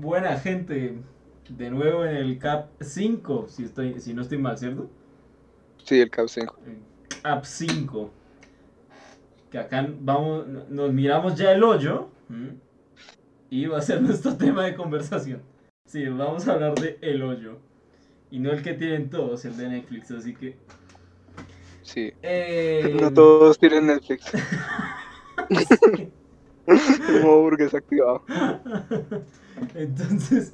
Buena gente, de nuevo en el CAP 5, si, estoy, si no estoy mal, ¿cierto? Sí, el CAP 5. CAP 5. Que acá vamos, nos miramos ya el hoyo y va a ser nuestro tema de conversación. Sí, vamos a hablar de el hoyo. Y no el que tienen todos, el de Netflix, así que... Sí. Eh, No todos tienen Netflix. Como burgués activado. Entonces,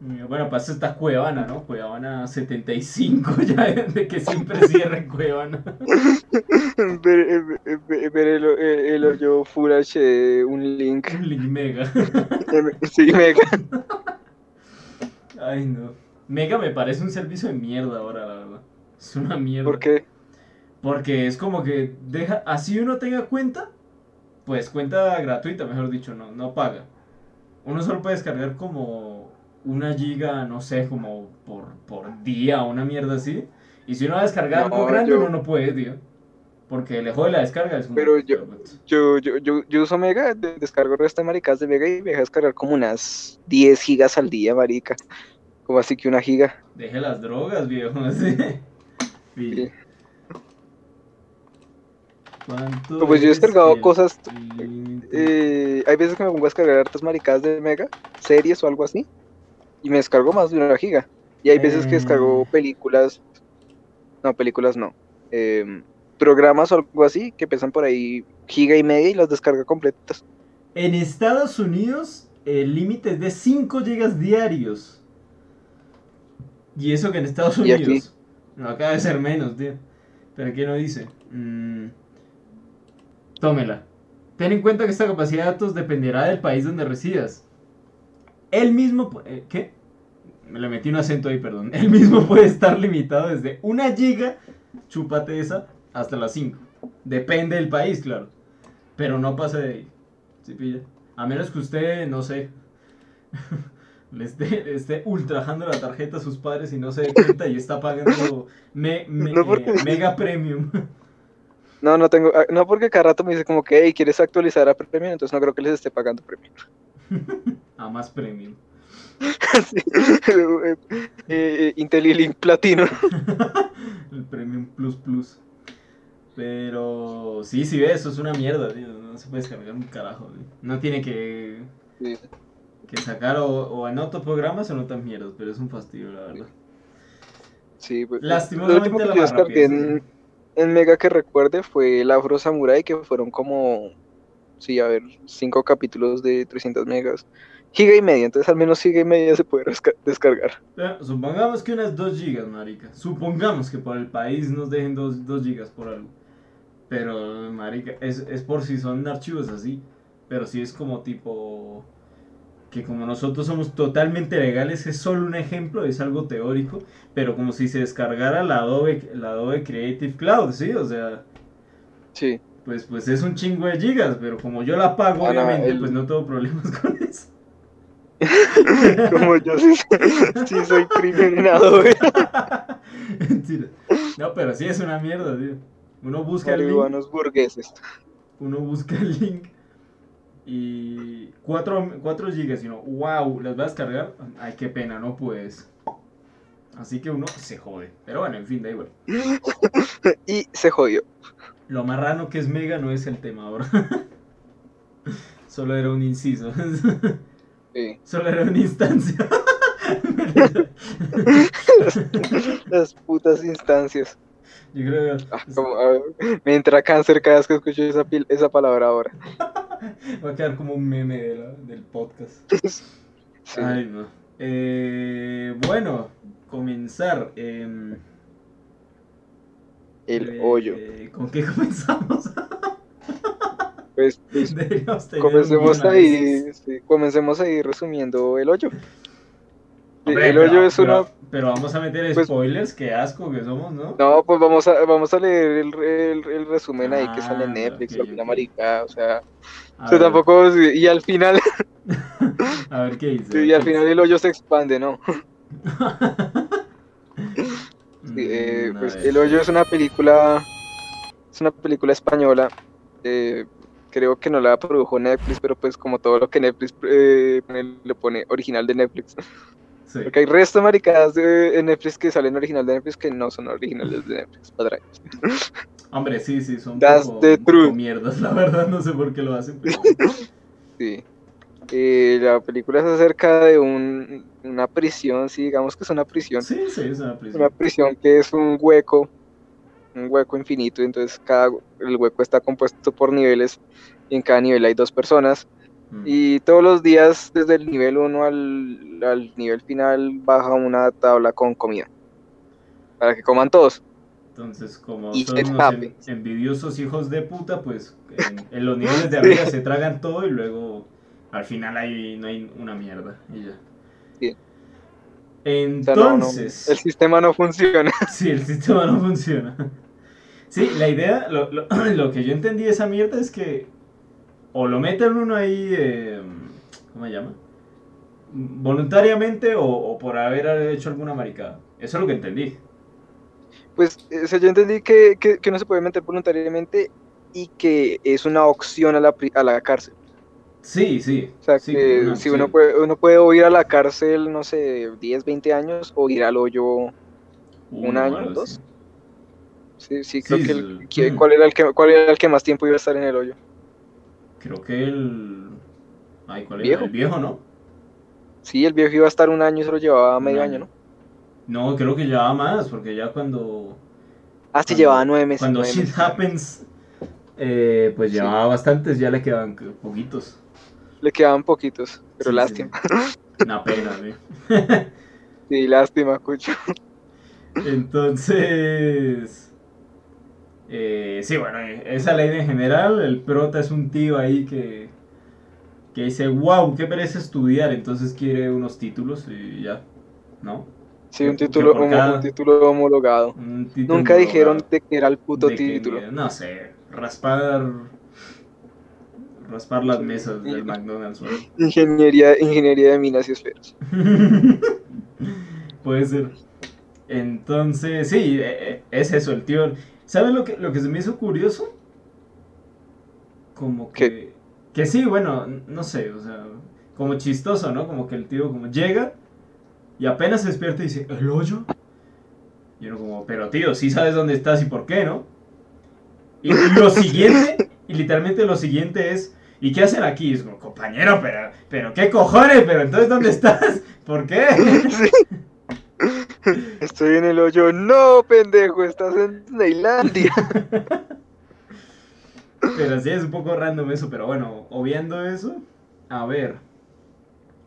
bueno, pasó esta Cuevana, ¿no? Cuevana 75, ya de que siempre cierren Cuevana. ver, ver- ver el, el hoyo Full HD, un link. Un link mega. Sí, mega. Ay, no. Mega me parece un servicio de mierda ahora, la verdad. Es una mierda. ¿Por qué? Porque es como que deja, así uno tenga cuenta, pues cuenta gratuita, mejor dicho, no, no paga. Uno solo puede descargar como una giga, no sé, como por, por día o una mierda así. Y si uno va a descargar algo grande, yo- uno no puede, tío. Porque le jode la descarga. Es como- Pero yo- Yo, yo, yo, yo uso Mega, de- descargo el resto de maricas de Mega y me deja descargar como unas 10 gigas al día, marica. Como así que una giga. Deje las drogas, viejo. así. Sí. Sí. ¿Cuánto Pues yo he es descargado cosas? Eh, hay veces que me pongo a descargar hartas maricadas de Mega, series o algo así, y me descargo más de una giga. Y hay veces que descargo Eh. películas, no, películas no, em, programas o algo así que pesan por ahí giga y media y las descarga completas. En Estados Unidos el límite es de 5 gigas diarios. Y eso que en Estados. Unidos. No, acaba de ser menos, tío. Pero aquí no dice. Mm, tómela. Ten en cuenta que esta capacidad de datos dependerá del país donde residas. El mismo... eh, ¿Qué? Me le metí un acento ahí, perdón. El mismo puede estar limitado desde una giga, chúpate esa, hasta las 5. Depende del país, claro. Pero no pase de ahí. ¿Sí pilla? A menos que usted, no sé, le esté, le esté ultrajando la tarjeta a sus padres y no se dé cuenta y está pagando me- me- No, porque- eh, mega premium. No, no tengo, ah, no porque cada rato me dice como que, hey, ¿quieres actualizar a Premium? Entonces no creo que les esté pagando Premium. A más premium. Sí. Eh, eh, IntelliLink Platino. El premium plus plus. Pero sí, sí, ve, eso es una mierda, tío. No se puede descargar un carajo, tío. No tiene que, Sí. que sacar o, o en otros programas o en otras mierdas, pero es un fastidio, la verdad. Sí, pues, Lastimosamente la más rápida, en, en Mega que recuerde fue el Afro Samurai, que fueron como, sí, a ver, cinco capítulos de 300 megas. Giga y media, entonces al menos giga y media se puede descargar. Supongamos que unas 2 gigas, marica. Supongamos que por el país nos dejen 2, gigas por algo. Pero, marica, es, es por si son archivos así. Pero si es como tipo... Que como nosotros somos totalmente legales, es solo un ejemplo, es algo teórico. Pero como si se descargara la Adobe, la Adobe Creative Cloud, ¿sí? O sea, Sí, pues, pues es un chingo de gigas. Pero como yo la pago, obviamente, el- pues no tengo problemas con eso. como yo sí, sí soy Adobe. Mentira. No, pero sí es una mierda, tío. Uno busca el link, burgueses. uno busca el link y 4, gigas y uno, wow, las vas a descargar. Ay, qué pena, no puedes. Así que uno se jode. Pero bueno, en fin, da igual. Y se jodió. Lo marrano que es Mega no es el tema ahora. Solo era un inciso. Sí. Solo era una instancia. Las putas instancias. Yo creo que Ah, como, a ver, me entra cáncer cada vez que escucho esa, pil- esa palabra ahora. va a quedar como un meme de la- del podcast. Sí. Ay, no. Eh, bueno, comenzar. em, el eh, hoyo. ¿Con qué comenzamos? Pues, pues, comencemos ahí, sí, comencemos ahí resumiendo el hoyo. Sí, Hombre, el pero- hoyo es una Pero vamos a meter pues- spoilers, qué asco que somos, ¿no? No, pues vamos a, vamos a leer el, el, el resumen ahí que sale en Ah, Netflix ok, o alguna ok. marica, o sea, A o sea, ver, tampoco, y al final, A ver qué dice. y al final el hoyo se expande, ¿no? Mm, Sí, eh, a pues. El hoyo es una película, es una película española, eh, creo que no la produjo Netflix, pero pues como todo lo que Netflix eh, le pone original de Netflix. Sí. Porque hay resto de maricadas de Netflix que salen original de Netflix que no son originales de Netflix. padre. Hombre, sí, sí, son poco, the mierdas, la verdad, no sé por qué lo hacen, pero... Sí. Eh, la película es acerca de un, una prisión, sí, digamos que es una prisión. Sí, sí, es una Una prisión. prisión que es un hueco, un hueco infinito, entonces cada el hueco está compuesto por niveles y en cada nivel hay dos personas. Mm. Y todos los días, desde el nivel 1 al, al nivel final, baja una tabla con comida. Para que coman todos. Entonces, como Y son unos en- envidiosos hijos de puta, pues en, en los niveles de arriba se tragan todo y luego al final ahí no hay una mierda y ya. Sí. O sea, no, no, Entonces, el sistema no funciona. sí, el sistema no funciona. Sí, la idea, lo, lo- lo que yo entendí de esa mierda es que o lo meten uno ahí, eh, ¿cómo se llama? Voluntariamente o, o por haber hecho alguna maricada. Eso es lo que entendí. Pues o sea, yo entendí que, que, que no se puede meter voluntariamente y que es una opción a la, a la cárcel. Sí, sí. O sea, sí, que una si uno puede, uno puede o ir a la cárcel, no sé, 10, 20 años, o ir al hoyo un Uno, año, dos. Sí, sí, creo Sí, que, sí. el, que- Mm. ¿cuál, era el que, ¿cuál era el que más tiempo iba a estar en el hoyo? Creo que el. Ay, ¿cuál era? ¿Viejo? El viejo, ¿no? Sí, el viejo iba a estar un año y se lo llevaba medio año. año, ¿no? No, creo que llevaba más, porque ya cuando. Ah, sí, Cuando- llevaba nueve meses. Cuando nueve shit meses. happens, eh, pues Sí. llevaba bastantes, ya le quedaban que- poquitos. Le quedaban poquitos, pero Sí, lástima. sí. Una pena, ¿sí? Sí, lástima, cucho. Entonces. Eh, sí, bueno, eh, esa ley en general. El prota es un tío ahí que. Que dice, wow, qué merece estudiar. Entonces quiere unos títulos y ya. ¿No? Sí, un título, cada- un título homologado. Un título Nunca dijeron de que era el puto que título. no sé, raspar. Raspar las mesas del McDonald's. Ingeniería, ingeniería de minas y esferas. Puede ser. Entonces, sí, eh, eh, es eso, el tío. ¿Sabes lo que, lo que se me hizo curioso? Como que. Que sí, bueno, no sé, o sea, como chistoso, ¿no? Como que el tío como llega y apenas se despierta y dice, ¿el hoyo? Y uno como, pero tío, sí sabes dónde estás y por qué, ¿no? Y lo siguiente, y literalmente lo siguiente es, ¿y qué hacen aquí? Y es como, compañero, pero, pero qué cojones, pero entonces ¿dónde estás? ¿Por qué? Sí. Estoy en el hoyo. No, pendejo, estás en Tailandia. Pero sí, es un poco random eso, pero bueno, obviando eso, a ver.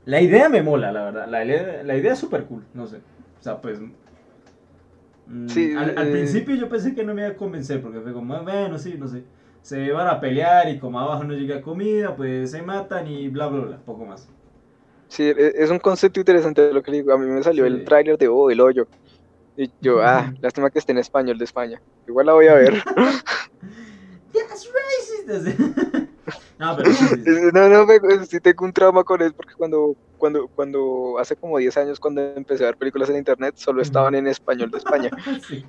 La idea me mola, la verdad. La idea, la idea es súper cool, no sé. O sea, pues. mm, Sí, al, al eh. principio yo pensé que no me iba a convencer, porque fue como, "Ah, bueno, sí, no sé. Se van a pelear y como abajo no llega comida, pues se matan y bla, bla, bla, poco más. Sí, e- es un concepto interesante lo que le digo. A mí me salió Sí. el tráiler de Oh, el hoyo. Y yo, ah, lástima que esté en español de España. Igual la voy a ver. That's racist. no, pero. Eh, No, no, me, sí tengo un trauma con él porque cuando, cuando, cuando, hace como 10 años cuando empecé a ver películas en internet, solo estaban en español de España. Sí,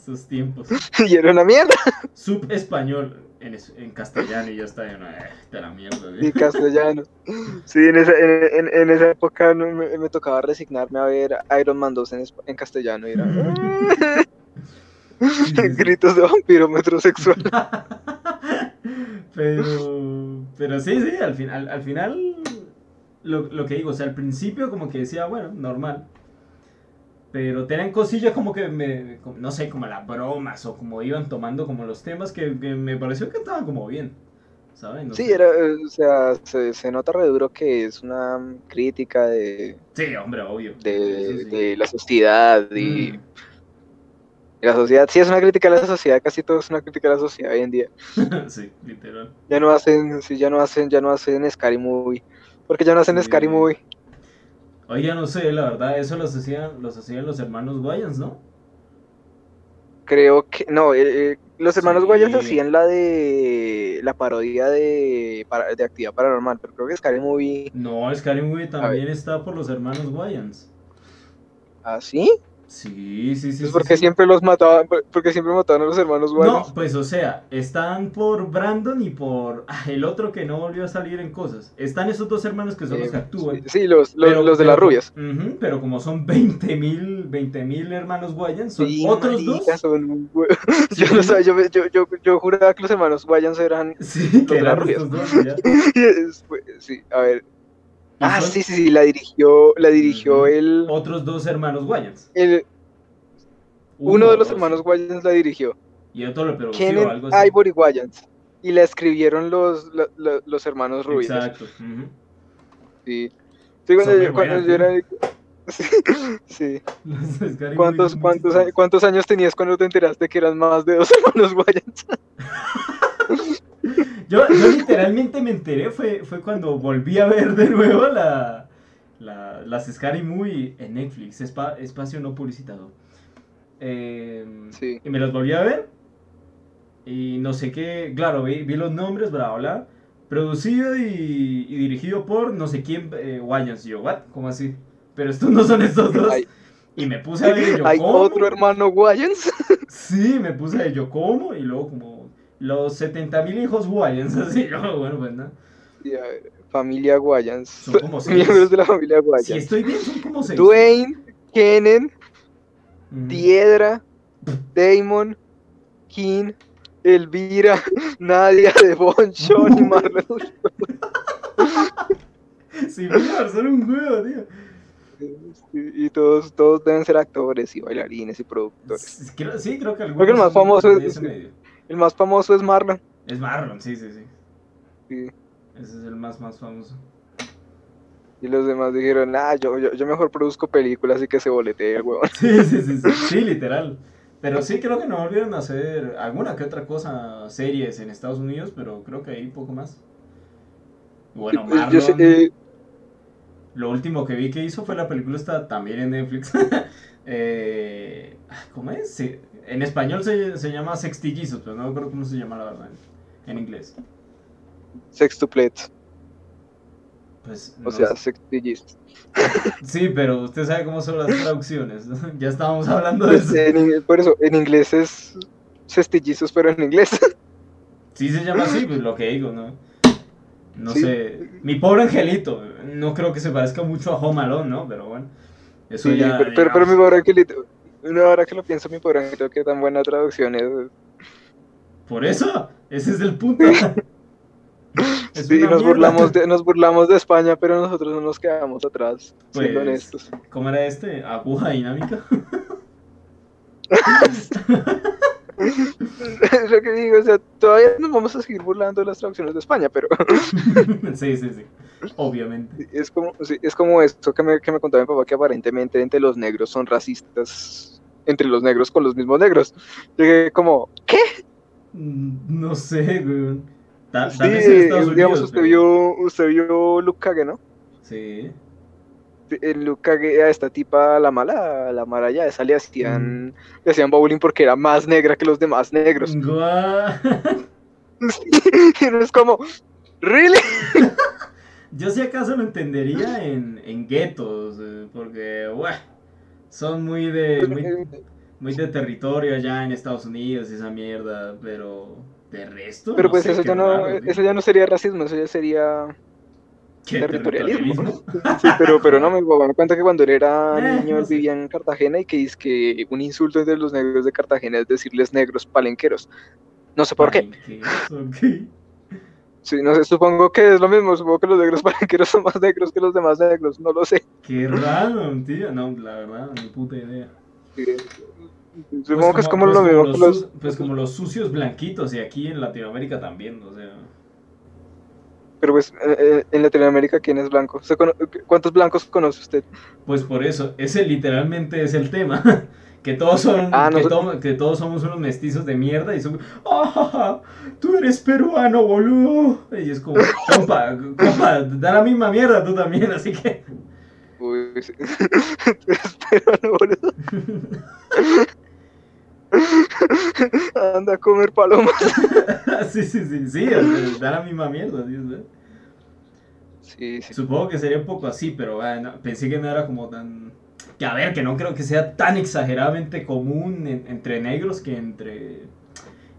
Esos tiempos. y era una mierda. Sub español en, en castellano y ya está. Yo, no, eh, de la mierda, Y ¿sí? castellano. Sí, en esa, en, en- en esa época no, me, me tocaba resignarme a ver Iron Man 2 en, en castellano. Y era... sí, sí. Gritos de vampiro metrosexual. pero, pero sí, sí, al, final al final, lo, lo que digo, o sea, al principio como que decía, bueno, normal. Pero tenían cosillas como que me, como- no sé, como las bromas o como iban tomando como los temas que, que me pareció que estaban como bien, ¿saben? No Sí, sé. era, o sea, se, se nota re duro que es una crítica de, Sí, hombre, obvio. de, sí. de la sociedad y Mm. la sociedad. Sí, es una crítica a la sociedad, casi todo es una crítica a la sociedad hoy en día. sí, literal. Ya no hacen, sí, ya no hacen, ya no hacen Scary Movie. Porque ya no hacen Sí. Scary Movie. Oiga, no sé, la verdad, eso los hacían, los hacían los hermanos Wayans, ¿no? Creo que, no, eh, eh, los hermanos Sí. Guayas hacían la de, la parodia de, para- de actividad paranormal, pero creo que Scary Movie, No, Scary Movie también está por los hermanos Wayans. ¿ah, sí? Sí, sí, sí. Es sí, porque sí. siempre los mataban, porque siempre mataban a los hermanos No, Wayans. pues o sea, están por Brandon y por ah, el otro que no volvió a salir en cosas. Están esos dos hermanos que son los que actúan. sí, los, los, Pero- los de pero- las rubias. Pero como son 20 mil hermanos Wayans, son Sí, otros dos. son. Yo no sabía, yo, yo, yo, yo juraba que los hermanos Wayans eran. Sí, que de las eran rubias. estos dos. después- sí, a ver. Ah, sí, sí, sí, la dirigió, la dirigió Ujú. el, Otros dos hermanos Wayans. el- Uno de los dos. hermanos Wayans la dirigió. Y otro lo produjo algo así. Ivory Wayans. Y la escribieron los, lo- lo- los hermanos Rubias. Exacto. Sí. Sí, cuando, yo, era. Sí. sí. ¿Cuántos, cuántos, ¿Cuántos años tenías cuando te enteraste que eran más de dos hermanos Wayans? Yo, yo literalmente me enteré, fue, fue cuando volví a ver de nuevo la, la, las Scary Movie en Netflix, espa- espacio no publicitado. Eh, Sí. Y me las volví a ver. Y no sé qué, claro, vi, vi los nombres, bla, bla. Producido y, y dirigido por no sé quién, eh, Wayans. Y yo, ¿what? ¿Cómo así? Pero estos no son estos dos. Y me puse a ver yo, hay ¿cómo? otro hermano Wayans. Sí, me puse a ver yo, ¿cómo? Y luego como los 70 mil hijos Wayans, así. Yo, bueno, pues nada. Sí, a ver, familia Wayans. Son como seis. Miembros de la familia Wayans. Si estoy bien, son como seis. Dwayne, Kennen. Diedra, Damon, King, Elvira, Nadia, Devon, Sean y Marlon. Sí, son un huevo, tío. Y todos, todos deben ser actores y bailarines y productores. Sí, Creo, sí, creo que algunos Creo que el más famoso es- ese medio. El más famoso es Marlon. Es Marlon, sí, sí, sí. Sí. Ese es el más, más famoso. Y los demás dijeron, ah, yo, yo, yo mejor produzco películas y que se boletee huevón. Sí, sí, sí, sí, sí, literal. Pero sí creo que no volvieron a hacer alguna que otra cosa, series en Estados Unidos, pero creo que ahí poco más. Bueno, Y, pues, yo sé, Marlon, eh, lo último que vi que hizo fue la película esta también en Netflix. Eh, ¿Cómo es? Sí, En español se, se llama Sextillizos, pero no me acuerdo cómo se llama la verdad en, en inglés. sextuplets, Pues, o no sea, sextillizos. Sí, pero usted sabe cómo son las traducciones. ya estábamos hablando de Pues, eso. en por eso, en inglés es sextillizos, pero en inglés. Sí se llama así, pues lo que digo, ¿no? No Sí. sé. Mi pobre angelito. No creo que se parezca mucho a Home Alone, ¿no? Pero bueno. Eso Sí, ya. pero, pero, pero mi pobre angelito, una hora que lo pienso, mi pobre angelito, qué tan buena traducción es. Por eso. Ese es el punto. Es Sí, una nos mierda. burlamos, de, nos burlamos de España, pero nosotros no nos quedamos atrás, siendo Pues, honestos. ¿Cómo era este? Aguja dinámica. es lo que digo, o sea, todavía nos vamos a seguir burlando de las traducciones de España, pero sí, sí, sí. Obviamente. es como, sí, es como esto que me, que me contaba mi papá, que aparentemente entre los negros son racistas, entre los negros con los mismos negros. Llegué como, ¿qué? Mm, No sé, güey. Ta- Sí, Tal vez en Estados digamos, Unidos. usted pero- vio, usted vio Luke Cage, ¿no? Sí. El Cage, a esta tipa, la mala, a la mala ya, esa le Mm. hacían, le hacían bowling porque era más negra que los demás negros. Es como, ¿really? Yo si acaso lo entendería en, en guetos, eh, porque, buah, son muy de, muy, muy de territorio allá en Estados Unidos, esa mierda, pero de resto. Pero no pues sé, eso ya no, raro, tío. eso ya no sería racismo, eso ya sería ¿Qué, territorialismo. Sí, pero, pero no, mi papá me cuenta que cuando él era Eh, niño él vivía en Cartagena y que es que un insulto entre los negros de Cartagena es decirles negros palenqueros. No sé por qué. Sí, no sé, supongo que es lo mismo, supongo que los negros palenqueros son más negros que los demás negros, no lo sé. Qué raro, tío. No, la verdad, ni puta idea. Sí, Pues Supongo que es como pues lo mismo los que los... pues como los sucios blanquitos, y aquí en Latinoamérica también, o sea. Pero pues eh, en Latinoamérica, ¿quién es blanco? ¿Se cono- ¿Cuántos blancos conoce usted? Pues por eso, ese literalmente es el tema. Que todos son, Ah, que, no- to- que todos somos unos mestizos de mierda y son, ¡ah, ja! tú eres peruano, boludo. Y es como, compa, compa, da la misma mierda tú también, así que. Uy, sí. Pero no, boludo. Anda a comer palomas. sí, sí, sí, sí, da la misma mierda. Sí, sí. Supongo que sería un poco así, pero bueno, pensé que no era como tan, Que a ver, que no creo que sea tan exageradamente común en- entre negros que entre,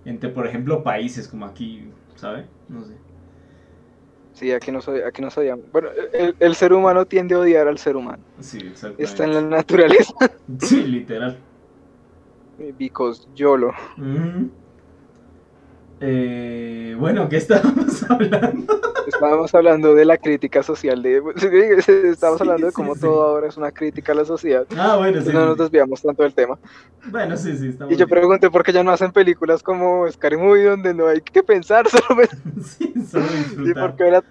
entre, por ejemplo, países como aquí, ¿sabe? No sé. Sí, aquí no soy, aquí no soy. Bueno, el, el ser humano tiende a odiar al ser humano. Sí, exactamente. Está en la naturaleza. Sí, literal. Because YOLO. Ujú. Eh, bueno, ¿qué estábamos hablando? Estábamos hablando de la crítica social de. Estábamos Sí, hablando de cómo sí. todo ahora es una crítica a la sociedad. Ah, bueno, sí. No nos desviamos tanto del tema. Bueno, sí, sí, estamos Y yo bien. pregunté por qué ya no hacen películas como Scary Movie donde no hay que pensar, solo Sí, solo Sí, disfrutar. porque.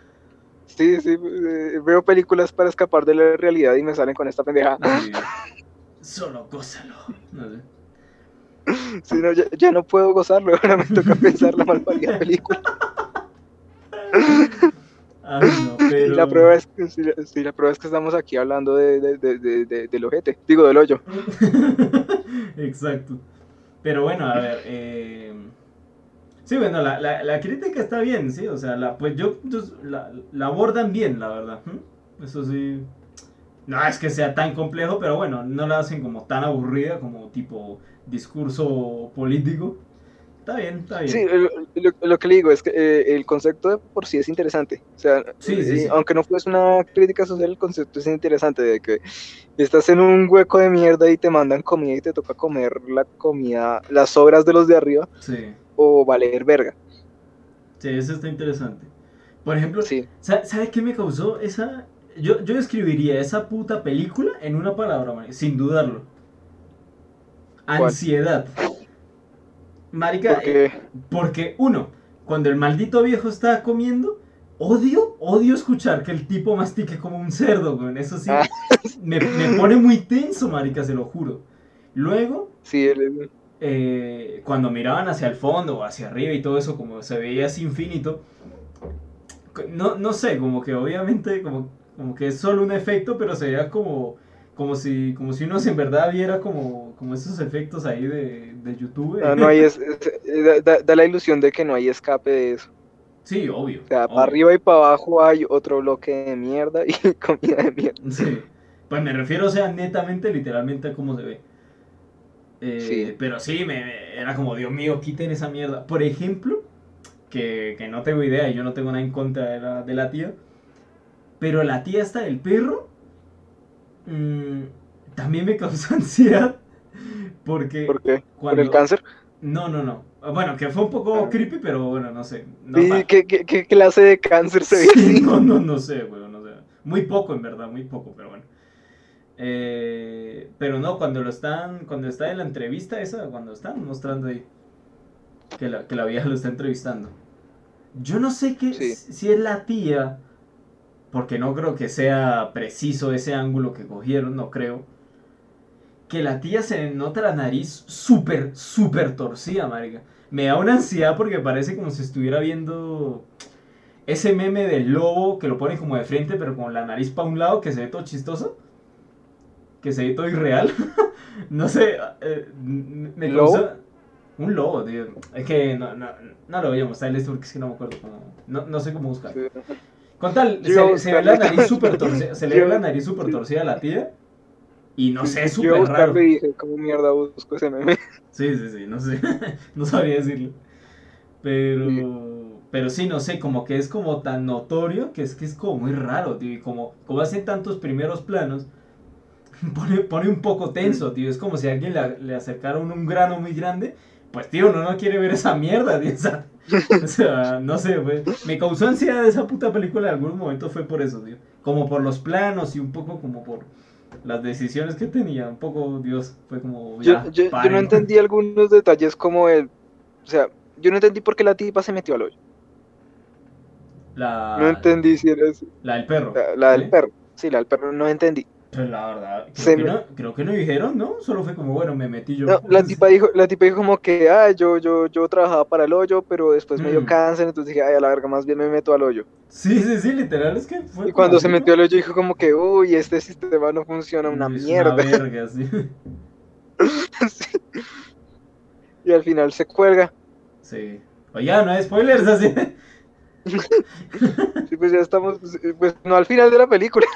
Sí, sí, eh, veo películas para escapar de la realidad y me salen con esta pendeja. Sí. Solo gózalo. No sé. Sí, no, ya, ya no puedo gozarlo, ahora me toca pensar la malparida película. Ay, no, pero... Y la prueba es que, sí, la- prueba es que estamos aquí hablando de, de, de, de- de- del ojete, digo del hoyo. Exacto. Pero bueno, a ver. eh, Sí, bueno, la, la, la crítica está bien, sí. O sea, la, pues yo, yo- la, la abordan bien, la verdad. Eso sí. No es que sea tan complejo, pero bueno, no la hacen como tan aburrida como tipo discurso político. Está bien, está bien. Sí, lo, que le digo es que eh, el concepto de por sí es interesante. O sea, Sí, sí, eh, sí. aunque no fuese una crítica social, el concepto es interesante de que estás en un hueco de mierda y te mandan comida y te toca comer la comida, las sobras de los de arriba Sí, o valer verga. sí, eso está interesante. Por ejemplo, Sí, ¿Sa- ¿Sabes qué me causó esa? Yo, yo escribiría esa puta película en una palabra, marica, sin dudarlo. Ansiedad. Marica, eh, porque porque uno, cuando el maldito viejo está comiendo, odio, odio escuchar que el tipo mastique como un cerdo, güey. Eso sí, Ah. me, me pone muy tenso, marica, se lo juro. Luego, sí, el- eh, cuando miraban hacia el fondo o hacia arriba y todo eso, como se veía así infinito, no, no sé, como que obviamente, como, como que es solo un efecto, pero se veía como, como, si, como si uno en verdad viera como, como esos efectos ahí de, de YouTube. ah, no hay es- es- da, da la ilusión de que no hay escape de eso. Sí, obvio. O sea, obvio. para arriba y para abajo hay otro bloque de mierda y comida de mierda. Sí. Pues me refiero, o sea, netamente, literalmente a cómo se ve. Eh, Sí. Pero sí, me, me- era como, Dios mío, quiten esa mierda. Por ejemplo, que, que no tengo idea y yo no tengo nada en contra de la, de la tía. Pero la tía esta del perro mm, también me causó ansiedad. Porque ¿Por qué? ¿Por cuando... el cáncer? No, no, no. Bueno, que fue un poco Ah. creepy, pero bueno, no sé. No, ¿Y pa- qué, qué- qué clase de cáncer se ve Sí, no, no, no sé, weón, no sé. Muy poco, en verdad, muy poco, pero bueno. Eh, pero no, cuando lo están, cuando está en la entrevista esa, cuando están mostrando ahí que la, que la vieja lo está entrevistando. Yo no sé qué, Sí. si es la tía, porque no creo que sea preciso ese ángulo que cogieron, no creo. Que la tía se nota la nariz súper, súper torcida, marica. Me da una ansiedad porque parece como si estuviera viendo ese meme del lobo que lo pone como de frente, pero con la nariz para un lado, que se ve todo chistoso. Que se ve todo irreal. no sé, eh, me ¿Lobo? causó- Un lobo, tío. Es que no, no, no lo voy a mostrar esto porque es que no me acuerdo cómo. No, no sé cómo buscar. Con tal, Yo a se, ve la nariz súper torcida. Se le ve la nariz súper torcida a la tía. Y no sé, es a súper raro. y dije, ¿cómo mierda busco ese meme? Sí, sí, sí, no sé. no sabría decirlo. Pero. Pero sí, no sé, como que es como tan notorio que es que es como muy raro, tío. Y como, como hacen tantos primeros planos, pone, pone un poco tenso, tío. Es como si alguien le, le acercara a un grano muy grande. Pues, tío, uno no quiere ver esa mierda, tío. O sea, o sea, no sé, güey. Me causó ansiedad esa puta película en algunos momentos fue por eso, tío. Como por los planos y un poco como por las decisiones que tenía. Un poco, Dios, fue como. Yo, ya, yo, yo paren, no ¿no? entendí algunos detalles como el... O sea, yo no entendí por qué la tipa se metió al hoyo. La, No entendí si era eso. la del perro. La, la del ¿sí? perro. Sí, la del perro no entendí. Pues la verdad, creo, que me- no, creo que no dijeron, ¿no? Solo fue como, bueno, me metí yo. No, la tipa dijo, la tipa dijo como que, ah, yo, yo, yo trabajaba para el hoyo, pero después me dio Mm. cáncer, entonces dije, ay, a la verga, más bien me meto al hoyo. Sí, sí, sí, literal, es que fue Y cuando se ¿no? metió al hoyo dijo como que, uy, este sistema no funciona, una Es mierda. Una verga, sí. Sí. Y al final se cuelga. Sí. Oye, no hay spoilers así. Sí, pues ya estamos, pues no al final de la película.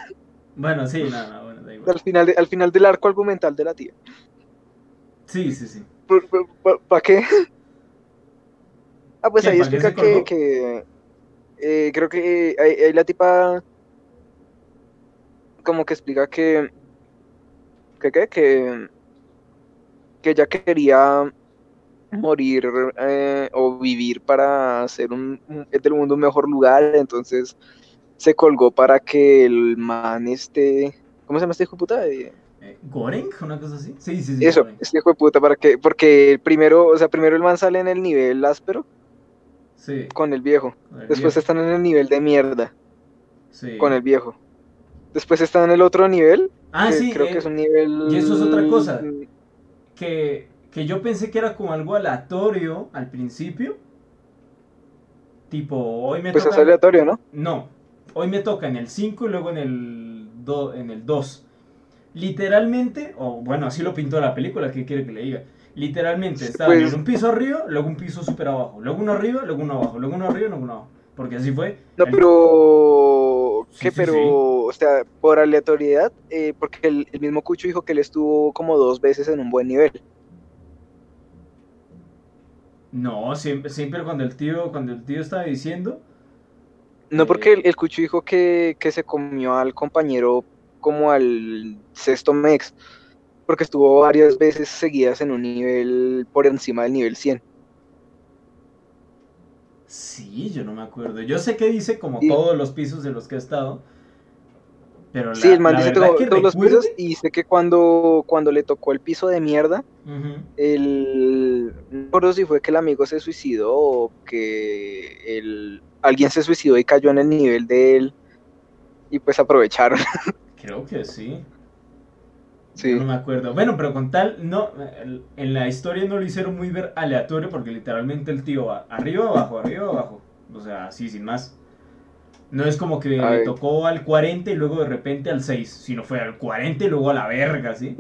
bueno, sí, nada, igual. Al final, de- al final del arco argumental de la tía. Sí, sí, sí. ¿Para qué? Ah, pues ¿Qué, ahí pa' explica que, que, eh, creo que ahí, ahí la tipa como que explica que que qué, que que ella quería morir eh, o vivir para hacer un, un- del mundo un mejor lugar, entonces se colgó para que el man este, ¿cómo se llama este hijo de puta? Eh, Eh, ¿Goreng? ¿Una cosa así? Sí, sí, sí. Eso, este hijo de puta, para que, porque primero, o sea, primero el man sale en el nivel áspero Sí. con el viejo. con el Después viejo. están en el nivel de mierda Sí. con el viejo. Después están en el otro nivel. Ah, que sí. creo eh, que es un nivel. y eso es otra cosa. mm, que, que yo pensé que era como algo aleatorio al principio. Tipo, hoy me Pues es toca. aleatorio, ¿no? No, hoy me toca en el 5 y luego en el, do- en el 2. Literalmente, o bueno, así lo pintó la película, ¿qué quiere que le diga? Literalmente, estaban Pues- en un piso arriba, luego un piso súper abajo, luego uno arriba, luego uno abajo, luego uno arriba, luego uno abajo. Porque así fue. No, El- pero. Sí, ¿Qué? sí, pero. sí. O sea, por aleatoriedad, eh, porque el, el mismo Cucho dijo que él estuvo como dos veces en un buen nivel. No, siempre, siempre cuando el tío, cuando el tío estaba diciendo, No, porque Eh. el, el Cucho dijo que, que se comió al compañero como al sexto mex. Porque estuvo varias veces seguidas en un nivel por encima del nivel 100. sí, yo no me acuerdo. Yo sé que dice como Sí. todos los pisos de los que ha estado. Pero la, Sí, el man dice todo- todos los pisos y sé que cuando, cuando le tocó el piso de mierda, Ujú. el, no me acuerdo si fue que el amigo se suicidó o que el, alguien se suicidó y cayó en el nivel de él y pues aprovecharon. Creo que sí. No me acuerdo. Bueno, pero con tal, no, en la historia no lo hicieron muy ver aleatorio porque literalmente el tío va arriba, abajo, arriba, abajo. O sea, así, sin más. No es como que le tocó al 40 y luego de repente al 6, sino fue al 40 y luego a la verga, ¿sí?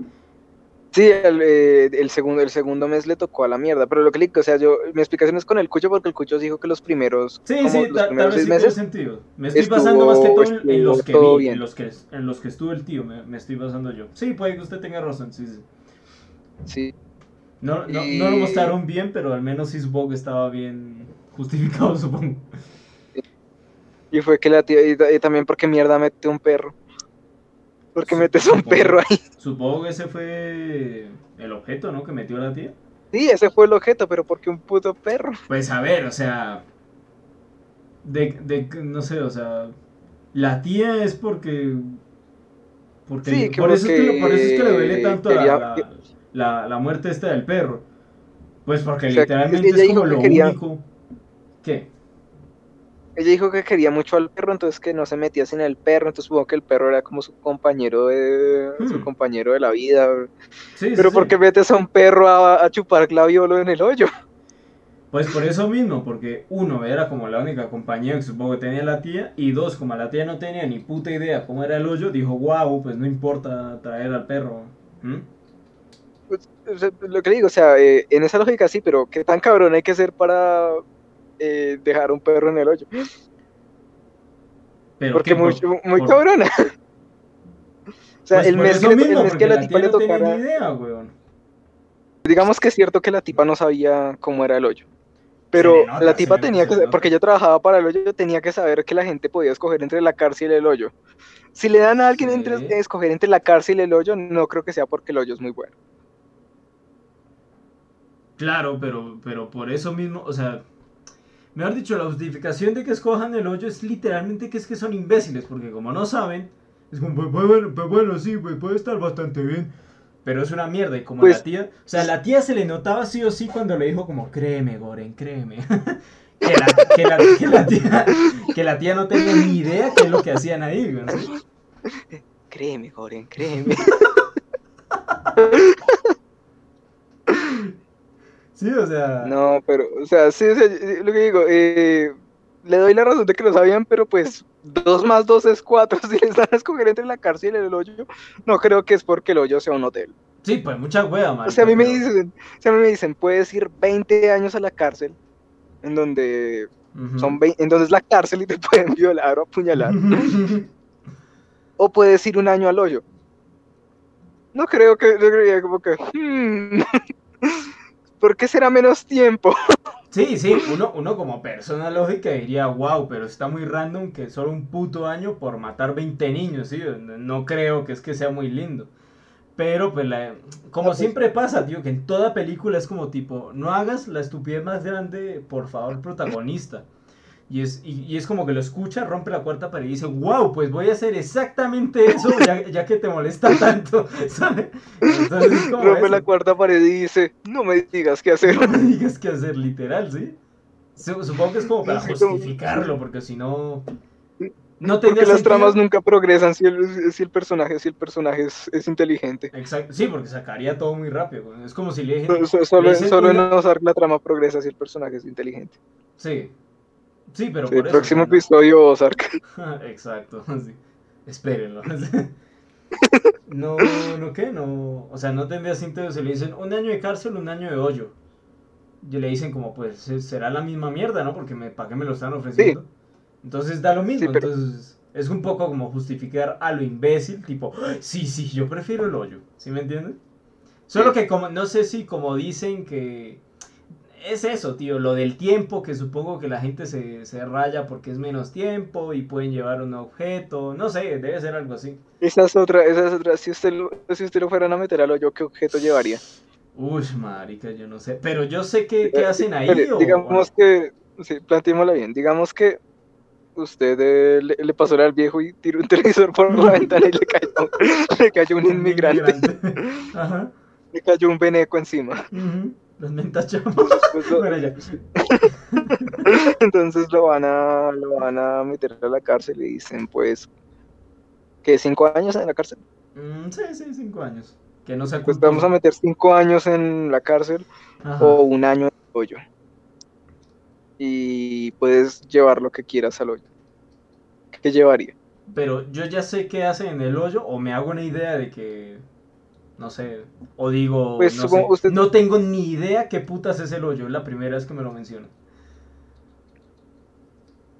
Sí, el, eh, el segundo, el segundo mes le tocó a la mierda, pero lo que le digo, o sea, yo, mi explicación es con el Cucho porque el Cucho dijo que los primeros, Sí, como sí, los ta- tal vez sí sentido. Me estoy estuvo- basando más que todo en, en los que vi, bien. en los que, en los que estuvo el tío, me, me estoy basando yo. Sí, puede que usted tenga razón, sí, sí. sí, No, no, Y- no lo mostraron bien, pero al menos sí supongo que estaba bien justificado, supongo. Y fue que la tía, y, y también porque mierda mete un perro, porque metes un perro ahí. Supongo que ese fue el objeto, ¿no? Que metió la tía. Sí, ese fue el objeto, pero porque un puto perro. Pues a ver, o sea. De, de, no sé, o sea. La tía es porque. Porque Sí, que por, eso es que, por eso es que le duele tanto la- quería- la, la, la muerte esta del perro. Pues porque O sea, literalmente es como lo quería- único. ¿Qué? Ella dijo que quería mucho al perro, entonces que no se metía sin el perro, entonces supongo que el perro era como su compañero de, su Hmm. compañero de la vida. Sí, Pero sí. ¿por qué metes a un perro a, a chupar claviolo en el hoyo? Pues por eso mismo, porque uno era como la única compañía que supongo que tenía la tía, y dos, como la tía no tenía ni puta idea cómo era el hoyo, dijo, wow, pues no importa traer al perro. ¿Mm? Pues, lo que le digo, o sea, eh, en esa lógica sí, pero ¿qué tan cabrón hay que ser para eh, dejar un perro en el hoyo? Pero Porque ¿qué? muy, Por- muy por- cabrona. O sea, pues el mes que, le- mismo, el mes porque que la la tipa le no tenía tocara, ni idea, weón. digamos que es cierto que la tipa no sabía cómo era el hoyo. Pero nota, la tipa tenía que porque ella trabajaba para el hoyo, tenía que saber que la gente podía escoger entre la cárcel y el hoyo. Si le dan a alguien Sí. entre, escoger entre la cárcel y el hoyo, no creo que sea porque el hoyo es muy bueno. Claro, pero, pero por eso mismo, o sea, mejor dicho, la justificación de que escojan el hoyo es literalmente que es que son imbéciles, porque como no saben, es como, pues, pues, bueno, pues bueno, sí, pues puede estar bastante bien. Pero es una mierda, y como Pues- la tía, o sea, la tía se le notaba sí o sí cuando le dijo como, créeme, Goren, créeme. que, la, que, la, que, la tía, que la tía no tenía ni idea qué es lo que hacían ahí, ¿no? Créeme, Goren, créeme. Sí, o sea, No, pero, o sea, sí, o sea, lo que digo, eh, le doy la razón de que lo sabían, pero pues dos más dos es cuatro. Si les dan a escoger entre la cárcel y el hoyo, no creo que es porque el hoyo sea un hotel. sí, pues mucha hueva, man. O sea, a mí me dicen, o sea, a mí me dicen, puedes ir 20 años a la cárcel, en donde son 20, entonces la cárcel y te pueden violar o apuñalar, o puedes ir un año al hoyo. No creo que, yo creía como que, hmm, ¿por qué será menos tiempo? Sí, sí, uno, uno como persona lógica diría, wow, pero está muy random que solo un puto año por matar 20 niños, ¿sí? No creo que es que sea muy lindo. Pero, pues, la- como pues. siempre pasa, tío, que en toda película es como tipo, no hagas la estupidez más grande, por favor, protagonista. Y es, y, y es como que lo escucha, rompe la cuarta pared y dice, wow, pues voy a hacer exactamente eso, ya, ya que te molesta tanto, ¿sabes? Entonces es como Rompe eso. la cuarta pared y dice, no me digas qué hacer. No me digas qué hacer, literal, ¿sí? Su- Supongo que es como para justificarlo, porque si no... No Porque las sentido. tramas nunca progresan si el, si el personaje, si el personaje es, es inteligente. Exacto, sí, porque sacaría todo muy rápido. Es como si le dije... So- so- Solo, solo en una- Ozark la trama progresa si el personaje es inteligente. Sí. Sí, pero Sí, por el eso. próximo no- episodio Ozark. Exacto, sí. Espérenlo. No, no, ¿qué? No, o sea, no tendría sentido si le dicen un año de cárcel, un año de hoyo. Y le dicen como, pues, será la misma mierda, ¿no? Porque me, ¿para qué me lo están ofreciendo? Entonces da lo mismo, Sí, pero- entonces es un poco como justificar a lo imbécil, tipo, "Ay, sí, sí, yo prefiero el hoyo, ¿sí me entienden? Solo que como, no sé si como dicen que es eso, tío, lo del tiempo, que supongo que la gente se, se raya porque es menos tiempo y pueden llevar un objeto, no sé, debe ser algo así. Esa es otra, esa es otra. Si usted lo, si usted lo fueran a meter al hoyo, ¿qué objeto llevaría? Uy, marica, yo no sé, pero yo sé qué, qué Eh, hacen ahí o- o digamos que, sí, planteémosla bien, digamos que usted eh, le, le pasó al viejo y tiró un televisor por la ventana y le cayó, le cayó un inmigrante, Ajá. le cayó un veneco encima. Ujú, Los mentachamos. Pues lo- Bueno, ya. entonces lo van a lo van a meter a la cárcel y dicen pues que cinco años en la cárcel. Mm, sí, sí, cinco años. Que no se Pues vamos a meter cinco años en la cárcel o un año en el hoyo. Y puedes llevar lo que quieras al hoyo. ¿Qué llevaría? Pero yo ya sé qué hacen en el hoyo o me hago una idea de que, no sé, o digo, Pues, no, supongo sé, usted- no tengo ni idea qué putas es el hoyo, la primera vez que me lo menciona.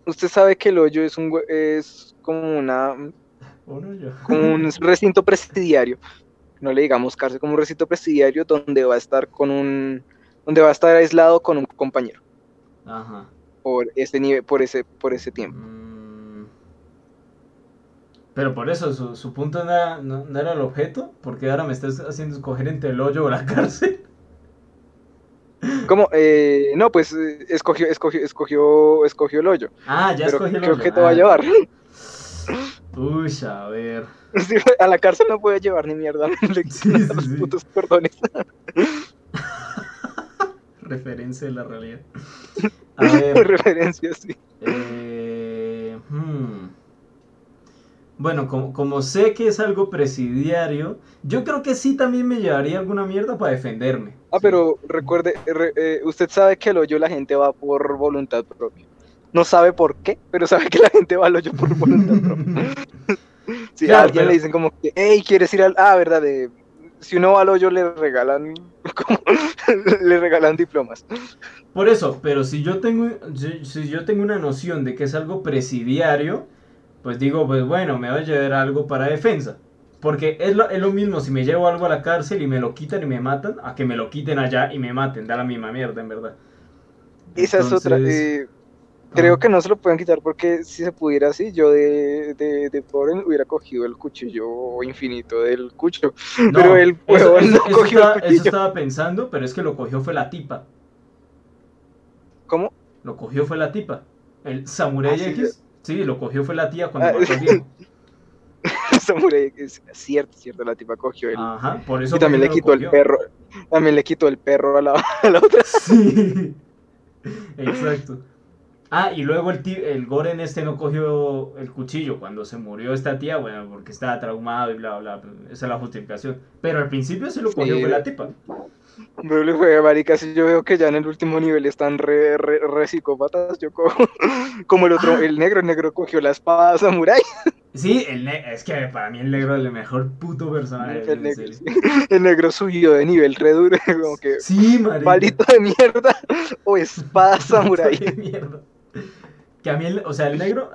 Usted sabe que el hoyo es un es como una ¿O no yo? como un recinto presidiario. No le digamos cárcel, como un recinto presidiario donde va a estar con un donde va a estar aislado con un compañero Ajá. por ese nivel, por ese por ese tiempo. Mm. Pero por eso, su, su punto no era, no, no era el objeto, porque ahora me estás haciendo escoger entre el hoyo o la cárcel. ¿Cómo? Eh, no, pues eh, escogió escogió escogió escogió el hoyo. Ah, ya escogí el ¿qué hoyo. objeto va a Ah. llevar? Uy, a ver. Sí, a la cárcel no puede llevar ni mierda. Le Sí, quitan sí, los putos cordones. Referencia de la realidad. A ver. Referencias, sí. Eh, hmm. Bueno, como, como sé que es algo presidiario, yo creo que sí también me llevaría alguna mierda para defenderme. Ah, pero recuerde, re- eh, usted sabe que al hoyo la gente va por voluntad propia. No sabe por qué, pero sabe que la gente va al hoyo por voluntad propia. Si Claro, a alguien pero- le dicen como que, hey, ¿quieres ir al...? Ah, verdad, de... si uno va al hoyo le regalan, como- le regalan diplomas. Por eso, pero si yo tengo si, si yo tengo una noción de que es algo presidiario, pues digo, pues bueno, me va a llevar algo para defensa. Porque es lo, es lo mismo si me llevo algo a la cárcel y me lo quitan y me matan, a que me lo quiten allá y me maten, da la misma mierda, en verdad. Esa es otra. Eh, creo que no se lo pueden quitar porque si se pudiera así, yo de, de, de pobre hubiera cogido el cuchillo infinito del cucho. No, pero el eso, eso- no eso cogió el estaba, eso estaba pensando, pero es que lo cogió fue la tipa. ¿Cómo? Lo cogió fue la tipa. El Samurai Ah, X, sí, lo cogió fue la tía cuando Ah, viejo. Samurai, es cierto, cierto, la tipa cogió el... Ajá, por eso y también le lo quitó el cogió. perro. También le quitó el perro a la, a la otra. Sí, exacto. Ah, y luego el, ti- el Goren este no cogió el cuchillo cuando se murió esta tía, bueno, porque estaba traumado y bla, bla, bla. Esa es la justificación. Pero al principio se lo cogió Sí. fue la tipa. Pero fue, marica, si yo veo que ya en el último nivel están re, re, re psicópatas, yo cojo como el otro, Ah. el negro, el negro cogió la espada samurai. Sí, el es que para mí el negro es el mejor puto personaje El negro, sí. El negro subió de nivel re duro, como que Sí, marica. palito de mierda o espada samurai. De mierda. Que a mí, el- o sea, el negro,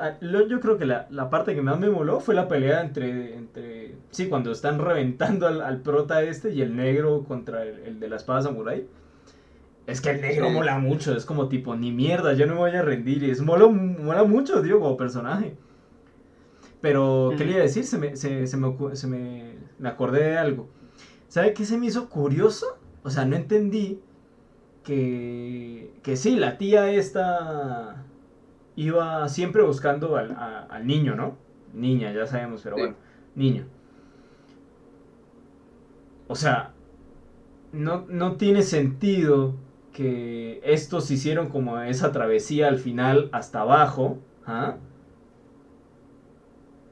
yo creo que la, la parte que más me moló fue la pelea entre, entre sí, cuando están reventando al, al prota este y el negro contra el, el de la espada samurai. Es que el negro mola mucho, es como tipo, ni mierda, yo no me voy a rendir. Y es mola, mola mucho, tío, como personaje. Pero, ¿qué le iba a decir? Se me, se, se me, se me, me acordé de algo. ¿Sabe qué se me hizo curioso? O sea, no entendí que, que sí, la tía esta iba siempre buscando al, a- al niño, ¿no? Niña, ya sabemos, pero Sí. bueno, niño. O sea, no, no tiene sentido que estos hicieron como esa travesía al final hasta abajo, ¿ah?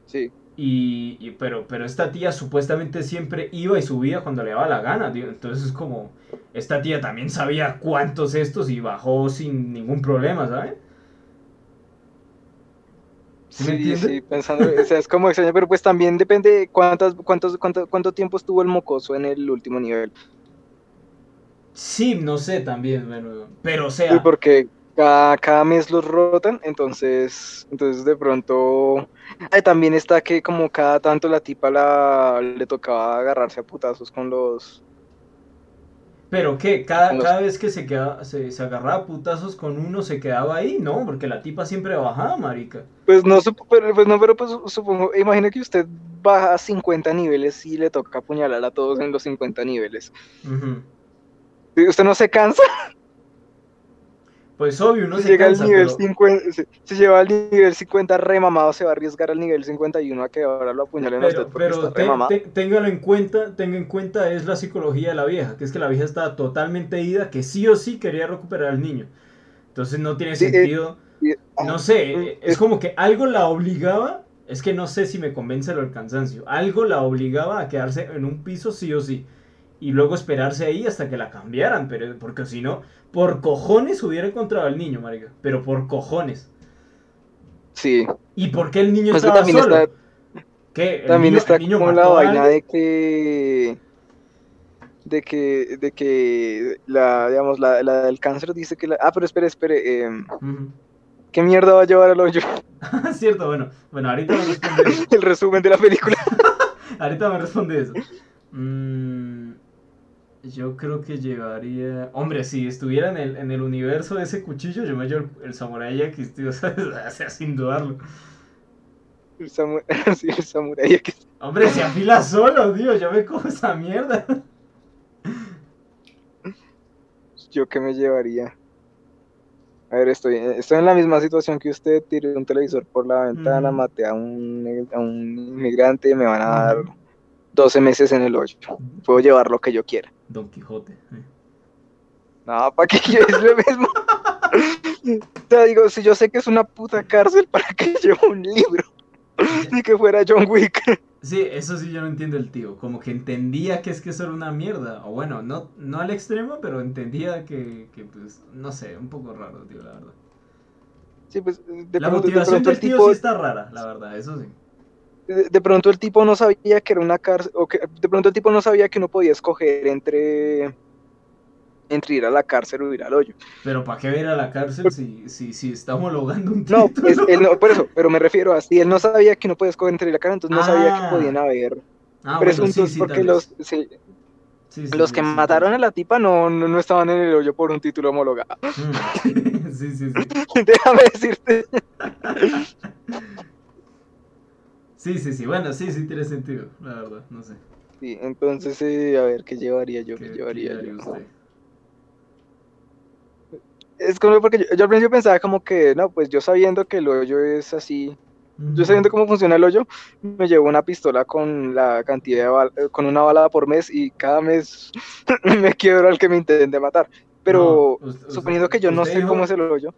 Sí. Y, y- pero, pero esta tía supuestamente siempre iba y subía cuando le daba la gana, tío. Entonces es como, esta tía también sabía cuántos estos y bajó sin ningún problema, ¿sabes? ¿Sí Sí, sí, pensando, o sea, es como extraño, pero pues también depende de cuántas, cuántos, cuánto, cuánto tiempo estuvo el mocoso en el último nivel. Sí, no sé también, bueno, pero o Sí, sea, porque cada, cada mes los rotan, entonces, entonces de pronto Ay, también está que como cada tanto la tipa la, le tocaba agarrarse a putazos con los... pero ¿qué? Cada, cada vez que se, quedaba, se, se agarraba putazos con uno se quedaba ahí, no, porque la tipa siempre bajaba, marica. Pues no, pero, pues no, pero pues supongo, imagino que usted baja a 50 niveles y le toca apuñalar a todos en los 50 niveles. Ujú. ¿Y ¿Usted no se cansa? Pues obvio, uno Si se llega cansa, al nivel pero- 50, si, si lleva al nivel 50 remamado, se va a arriesgar al nivel 51 a que ahora lo apuñalen a usted Pero, porque pero está te- te- téngalo en cuenta, tenga en cuenta es la psicología de la vieja, que es que la vieja estaba totalmente ida, que sí o sí quería recuperar al niño. Entonces no tiene Sí, eh, sentido, Y- no sé, mm, eh, es como que algo la obligaba, es que no sé si me convence lo del cansancio, algo la obligaba a quedarse en un piso sí o sí, y luego esperarse ahí hasta que la cambiaran, pero porque si no, por cojones hubiera encontrado al niño, marica, pero por cojones. Sí, ¿Y por qué el niño pues estaba también solo? está, ¿Qué? ¿El también niño- está el niño como la vaina de que de que de que la digamos la, la del cáncer dice que la ah pero espere espere em, qué mierda va a llevar al hoyo Cierto, bueno, bueno, ahorita me responde eso. el resumen de la película Ahorita me responde eso. Mm, yo creo que llevaría. Hombre, si estuviera en el, en el universo de ese cuchillo, yo me llevo el, el Samurai X. O sea, sin dudarlo. el, samu- sí, el samurái que Hombre, se afila solo, tío, yo me cojo esa mierda. yo qué me llevaría a ver estoy estoy en la misma situación que usted tiré un televisor por la ventana Ujú. maté a un a un inmigrante me van a dar Ujú. 12 meses en el hoyo puedo llevar lo que yo quiera Don Quijote. eh. No, ¿para qué es lo mismo? Sea, digo, si yo sé que es una puta cárcel, ¿para qué llevo un libro? Ni que fuera John Wick. Sí, eso sí yo no entiendo el tío. Como que entendía que es que eso era una mierda. O bueno, no, no al extremo, pero entendía que, que, pues, no sé, un poco raro, tío, la verdad. Sí, pues, de La de motivación del el tío tipo, sí está rara, la verdad, eso sí. De, pronto el tipo no sabía que era una cárcel, o que de pronto el tipo no sabía que uno podía escoger entre, entre ir a la cárcel o ir al hoyo. Pero ¿para qué ver a la cárcel si, si, si está homologando un No, título? es- él no, por eso, pero me refiero a si él no sabía que uno podía escoger entre ir a la cárcel, entonces no sabía Ah. que podían haber Ah, bueno, presuntos, sí, sí, porque los, sí, los que mataron a la tipa no, no, no estaban en el hoyo por un título homologado. Mm. sí, sí, sí. Déjame decirte. Sí, sí, sí. Bueno, sí, sí tiene sentido, la verdad, no sé. Sí, entonces, eh, a ver, ¿qué llevaría yo? ¿Qué, ¿Qué, llevaría yo? usted? Es como porque yo, yo al principio pensaba como que, no, pues yo sabiendo que el hoyo es así, yo sabiendo cómo funciona el hoyo, me llevo una pistola con la cantidad de bal- eh, con una bala por mes y cada mes me quiebro al que me intente matar. Pero No, usted- suponiendo que yo no sé dijo- cómo es el hoyo,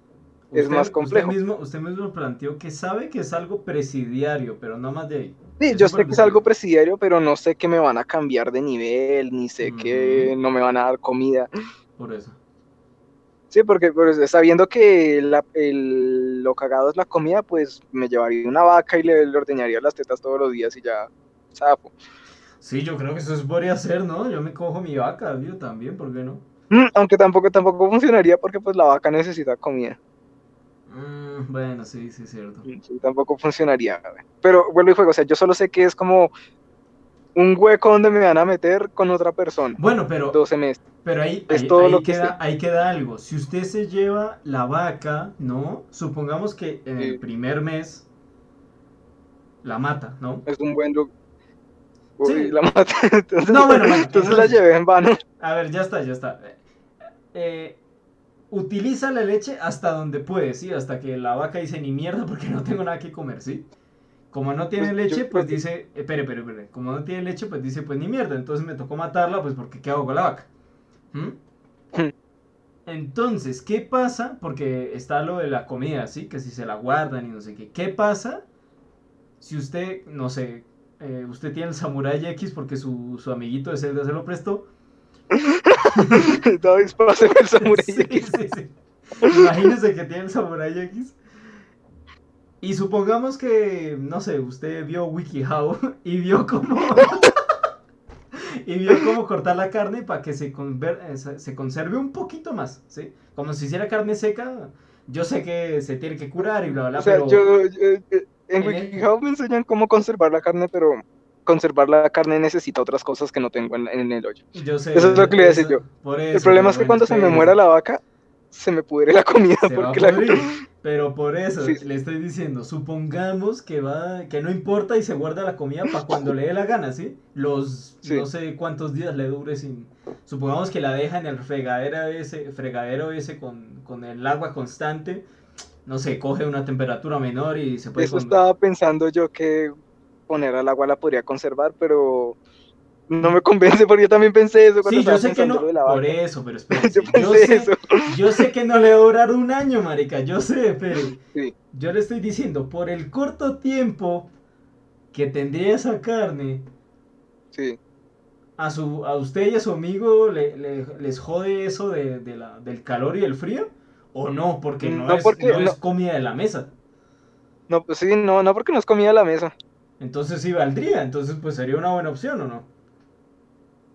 es usted- más complejo. Usted mismo, usted mismo planteó que sabe que es algo presidiario, pero no más de ahí. sí, Eso yo sé que es algo presidiario, pero no sé que me van a cambiar de nivel, ni sé que no me van a dar comida. Por eso. Sí, porque pues, sabiendo que la- el- lo cagado es la comida, pues me llevaría una vaca y le, le ordeñaría las tetas todos los días y ya, sapo. Sí, yo creo que eso podría hacer, ¿no? Yo me cojo mi vaca, yo también, ¿por qué no? Mm, Aunque tampoco, tampoco funcionaría porque pues la vaca necesita comida. Mm, bueno, sí, sí, es cierto. Sí, tampoco funcionaría. Pero vuelvo y juego, o sea, yo solo sé que es como un hueco donde me van a meter con otra persona. Bueno, pero, 12 meses. pero ahí, es ahí, todo ahí lo que queda, sé. ahí queda algo. Si usted se lleva la vaca, ¿no? Supongamos que en el primer mes la mata, ¿no? Es un buen lugar. Uy, Sí. la maté. Entonces, No, bueno, bueno, entonces la llevé en vano. A ver, ya está, ya está. Eh, utiliza la leche hasta donde puede, ¿sí? Hasta que la vaca dice ni mierda porque no tengo nada que comer, ¿sí? Como no tiene Pues, leche, yo pues dice, eh, espere, espere, espere. Como no tiene leche, pues dice, pues ni mierda. Entonces me tocó matarla, pues porque ¿qué hago con la vaca? Entonces, ¿qué pasa? Porque está lo de la comida, ¿sí? Que si se la guardan y no sé qué. ¿Qué pasa si usted, no sé, eh, usted tiene el Samurai X porque su, su amiguito de Zelda se lo prestó? David, pásame el samurai. Sí, sí, sí. Imagínese que tiene el Samurai X. Y supongamos que, no sé, usted vio WikiHow y vio cómo. y vio cómo cortar la carne para que se, conver- eh, se se conserve un poquito más, ¿sí? Como si hiciera carne seca. Yo sé que se tiene que curar y bla, bla, bla, O sea, pero. yo, yo- yo- en En el- WikiHow me enseñan cómo conservar la carne, pero conservar la carne necesita otras cosas que no tengo en, en el hoyo. Yo sé. Eso es lo que le iba a decir eso- yo. Por El eso, problema pero es que bueno, cuando se me muera la vaca, se me pudre la comida se va a porque la. Pero por eso Sí, le estoy diciendo, supongamos que va, que no importa y se guarda la comida para cuando le dé la gana, ¿sí? Los Sí. no sé cuántos días le dure sin. Supongamos que la deja en el fregadero ese, fregadero ese con, con el agua constante. No sé, coge una temperatura menor y se puede Eso estaba pensando yo que poner al agua la podría conservar, pero no me convence porque yo también pensé eso cuando Sí, yo sé que no. de la Por eso, pero. Yo sé, eso. yo sé que no le va a durar un año, marica. Yo sé, pero. Sí. Yo le estoy diciendo, por el corto tiempo que tendría esa carne, Sí. a, su, a usted y a su amigo le, le- les jode eso de, de la, del calor y el frío, o no, porque no, No, es, porque no no- es comida de la mesa. No, pues sí, no, no porque nos comía a la mesa. Entonces sí valdría, entonces pues sería una buena opción, ¿o no?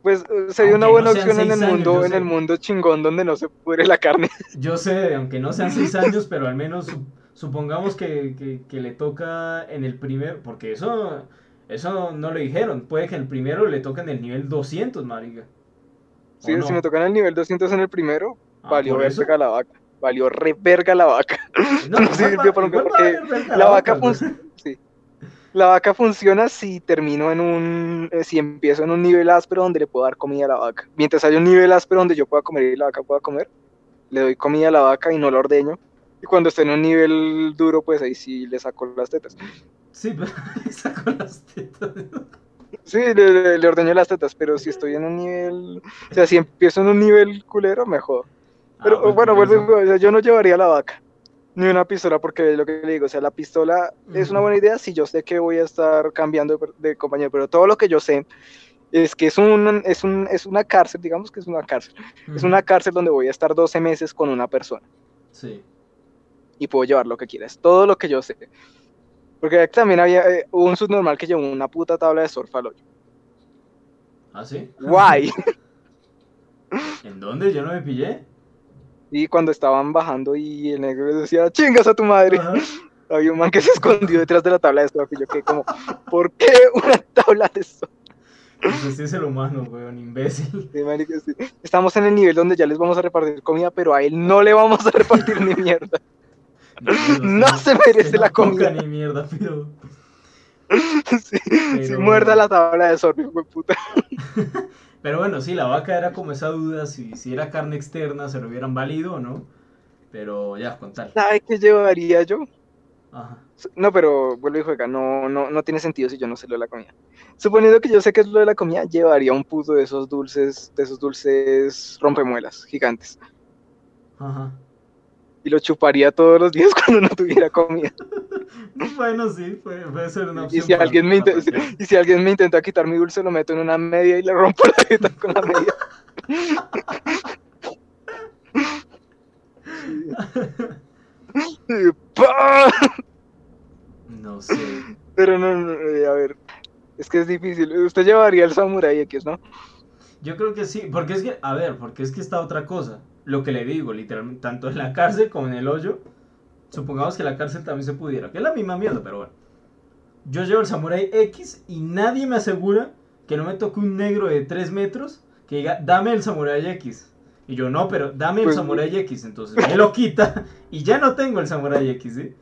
Pues eh, sería una buena no opción en el años, mundo, en sé. el mundo chingón donde no se pudre la carne. Yo sé, aunque no sean seis años, pero al menos su- supongamos que, que- que le toca en el primer, porque eso, eso no lo dijeron, puede que el primero le toque en el nivel 200, marica. ¿O Sí, no? si me tocan el nivel 200 en el primero, Ah, valió verga la vaca. Valió re verga la vaca. No, no sirvió para un- porque verga La vaca, güey. fun- sí. La vaca funciona si termino en un, eh, si empiezo en un nivel áspero donde le puedo dar comida a la vaca. Mientras haya un nivel áspero donde yo pueda comer y la vaca pueda comer, le doy comida a la vaca y no la ordeño. Y cuando esté en un nivel duro, pues ahí sí le saco las tetas. Sí, pero le sacó las tetas. Sí, le, le- ordeño las tetas, pero si estoy en un nivel, o sea, si empiezo en un nivel culero, mejor. Pero Ah, bueno, por vuelvo, y eso. digo, o sea, yo no llevaría la vaca, ni una pistola, porque es lo que le digo, o sea, la pistola es una buena idea si yo sé que voy a estar cambiando de, de compañero, pero todo lo que yo sé es que es, un, es, un, es una cárcel, digamos que es una cárcel, es una cárcel donde voy a estar 12 meses con una persona Sí. y puedo llevar lo que quiera, es todo lo que yo sé. Porque también había eh, un subnormal que llevó una puta tabla de surf al hoyo. ¿Ah, sí? Guay. ¿En dónde? Yo no me pillé. Y cuando estaban bajando y el negro decía, chingas a tu madre. Ajá. Había un man que se escondió detrás de la tabla de surf y yo quedé como, ¿por qué una tabla de surf? Pues es el humano, weón, imbécil. Sí, marica, sí. Estamos en el nivel donde ya les vamos a repartir comida, pero a él no le vamos a repartir ni mierda. No se merece la comida. ni mierda, pero. Sí, muerda la tabla de surf, de puta. Pero bueno, sí, la vaca era como esa duda si, si era carne externa, se lo hubieran valido o no. Pero ya, con tal. ¿Sabe qué llevaría yo? Ajá. No, pero vuelvo y juega, no, no, no tiene sentido si yo no sé lo de la comida. Suponiendo que yo sé que es lo de la comida, llevaría un puto de esos dulces, de esos dulces rompemuelas gigantes. Ajá. Y lo chuparía todos los días cuando no tuviera comida. Bueno, sí, puede, puede ser una Y opción. si para- alguien me para inte- cualquiera. y si alguien me intenta quitar mi dulce, lo meto en una media y le rompo la jeta con la media. Y. No sé. Pero no, no, eh, a ver, es que es difícil. Usted llevaría el Samurai X, ¿no? Yo creo que sí, porque es que, a ver, porque es que está otra cosa. Lo que le digo, literalmente, tanto en la cárcel como en el hoyo, supongamos que la cárcel también se pudiera, que es la misma mierda, pero bueno. Yo llevo el Samurai X y nadie me asegura que no me toque un negro de 3 metros que diga, dame el Samurai X. Y yo, no, pero dame el Pues- Samurai X. Entonces me lo quita y ya no tengo el Samurai X, ¿sí?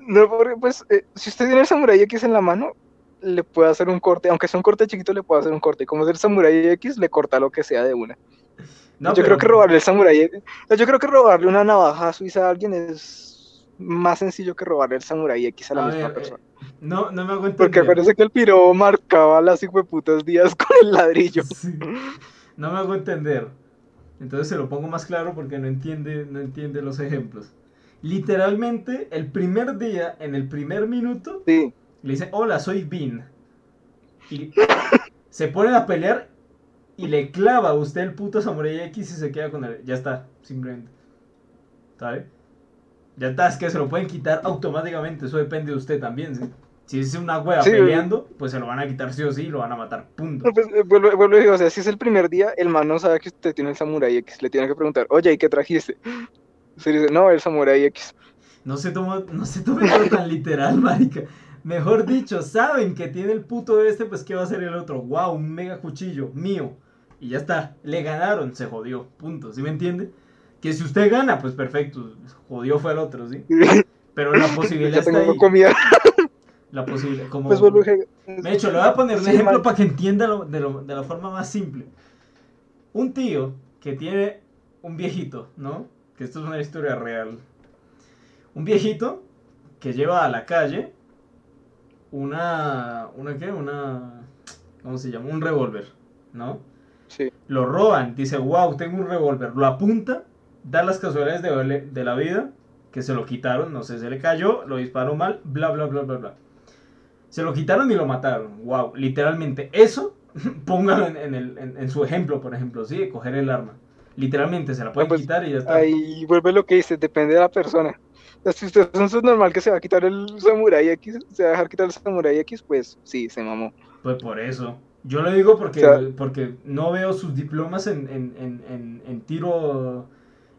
No, porque, pues, eh, si usted tiene el Samurai X en la mano, le puede hacer un corte, aunque sea un corte chiquito, le puede hacer un corte. Como es el Samurai X, le corta lo que sea de una. No, yo pero- creo que robarle el Samurai X, yo creo que robarle una navaja suiza a alguien es más sencillo que robarle el Samurai X a la A misma ver, persona. eh, no, no me hago Porque entender. acuérdense que el piro marcaba las hijueputas días con el ladrillo. Sí. No me hago entender. Entonces se lo pongo más claro porque no entiende, no entiende los ejemplos. Literalmente, el primer día, en el primer minuto, Sí. le dice, hola, soy Bean. Y se ponen a pelear y le clava a usted el puto Samurai X y se queda con él. Ya está, simplemente. ¿Sabe? Ya está, es que se lo pueden quitar automáticamente. Eso depende de usted también, ¿sí? Si es una wea Sí, peleando, pues se lo van a quitar sí o sí y lo van a matar. Punto. No, pues, eh, vuelvo, vuelvo y digo, o sea, si es el primer día, el man no sabe que usted tiene el Samurai X. Le tiene que preguntar, oye, ¿y qué trajiste? Se dice, no, el Samurai X. No se toma, no se tome todo tan literal, marica. Mejor dicho, saben que tiene el puto este, pues ¿qué va a hacer el otro? Wow, un mega cuchillo, mío. Y ya está, le ganaron, se jodió, punto, ¿sí me entiende? Que si usted gana, pues perfecto, jodió fue el otro, ¿sí? Pero la posibilidad ya está tengo ahí. comida. La posibilidad, como... Pues y digo, De hecho, le voy a poner un Sí, ejemplo man. para que entienda lo- de, lo- de la forma más simple. Un tío que tiene un viejito, ¿no? Que esto es una historia real. Un viejito que lleva a la calle una... ¿Una qué? Una... ¿Cómo se llama? Un revólver, ¿no? Sí. Lo roban, dice, wow, tengo un revólver. Lo apunta, da las casualidades de, de la vida, que se lo quitaron, no sé, se le cayó, lo disparó mal, bla, bla, bla, bla, bla. Se lo quitaron y lo mataron. Wow, literalmente. Eso, póngalo en, en el, en, en su ejemplo, por ejemplo, ¿sí? De coger el arma. Literalmente, se la pueden pues, quitar y ya está. Ahí vuelve lo que dice, depende de la persona. Si usted es un normal que se va a quitar el Samurai X, se va a dejar quitar el Samurai X, pues sí, se mamó. Pues por eso. Yo lo digo porque, O sea- porque no veo sus diplomas en, en, en, en, en tiro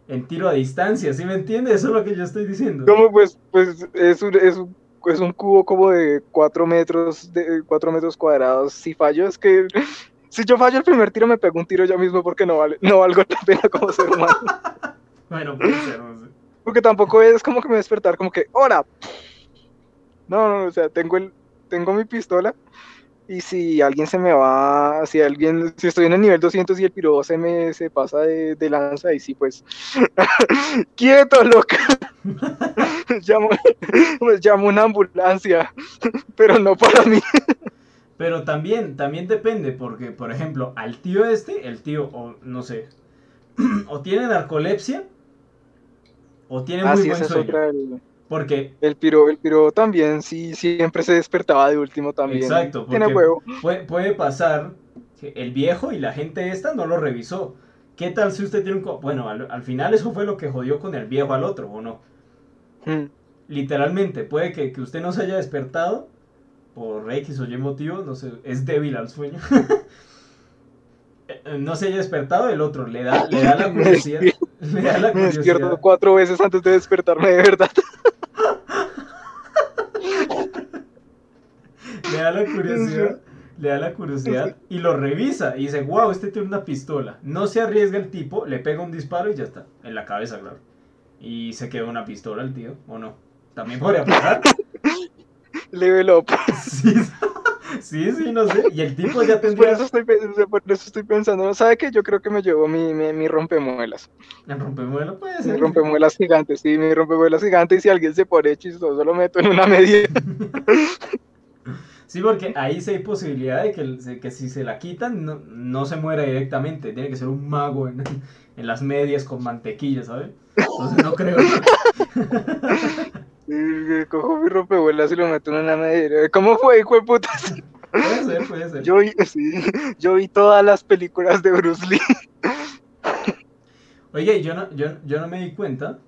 en tiro a distancia, ¿sí me entiende? Eso es lo que yo estoy diciendo. ¿Cómo pues? Pues es un, es un, es un cubo como de 4 metros, de 4 metros cuadrados. Si fallo, es que... Si yo fallo el primer tiro, me pego un tiro yo mismo porque no vale, no valgo la pena como ser humano. Bueno, puede ser, no sé. Porque tampoco es como que me voy a despertar como que, ¡hora! No, no, o sea, tengo, el, tengo mi pistola y si alguien se me va, si alguien, si estoy en el nivel 200 y el piro se me se pasa de, de lanza, y sí, pues, ¡quieto, loca! llamo, pues, llamo una ambulancia, pero no para mí. Pero también, también depende, porque, por ejemplo, al tío este, el tío, o no sé, o tiene narcolepsia, o tiene muy Así buen esa es otra, el, Porque, el piro, el piro también, sí, siempre se despertaba de último también. exacto, Tiene porque huevo. puede, puede pasar que el viejo y la gente esta no lo revisó. ¿Qué tal si usted tiene un... Bueno, al, al final eso fue lo que jodió con el viejo al otro, ¿o no? Mm. Literalmente, puede que, que usted no se haya despertado por X o Y motivo, no sé, es débil al sueño. No se haya despertado, el otro le da, le da la curiosidad. Le da la Me despierto curiosidad. cuatro veces antes de despertarme de verdad. Da la curiosidad. Le da la curiosidad y lo revisa y dice, wow, este tiene una pistola. No se arriesga el tipo, le pega un disparo y ya está. En la cabeza, claro. Y se queda una pistola el tío, ¿o no? También podría pasar. Level up. Sí, sí, sí, no sé. Y el tipo ya Por tendría... eso estoy, por eso estoy pensando, ¿sabe qué? Yo creo que me llevo mi, mi, mi rompemuelas. El rompemuelo puede Mi ser. rompemuelas gigante, sí, mi rompemuelas gigante. Y si alguien se pone chistoso, lo meto en una media. Sí, porque ahí sí hay posibilidad de que, que si se la quitan no, no se muera directamente. Tiene que ser un mago en, en las medias con mantequilla, ¿sabes? Entonces no creo. Y Cojo mi rompemuelas y lo meto en una media. ¿Cómo fue, hijo de puta? Puede ser, puede ser. Yo vi, sí, yo vi todas las películas de Bruce Lee. Oye, yo no, yo, yo no me di cuenta.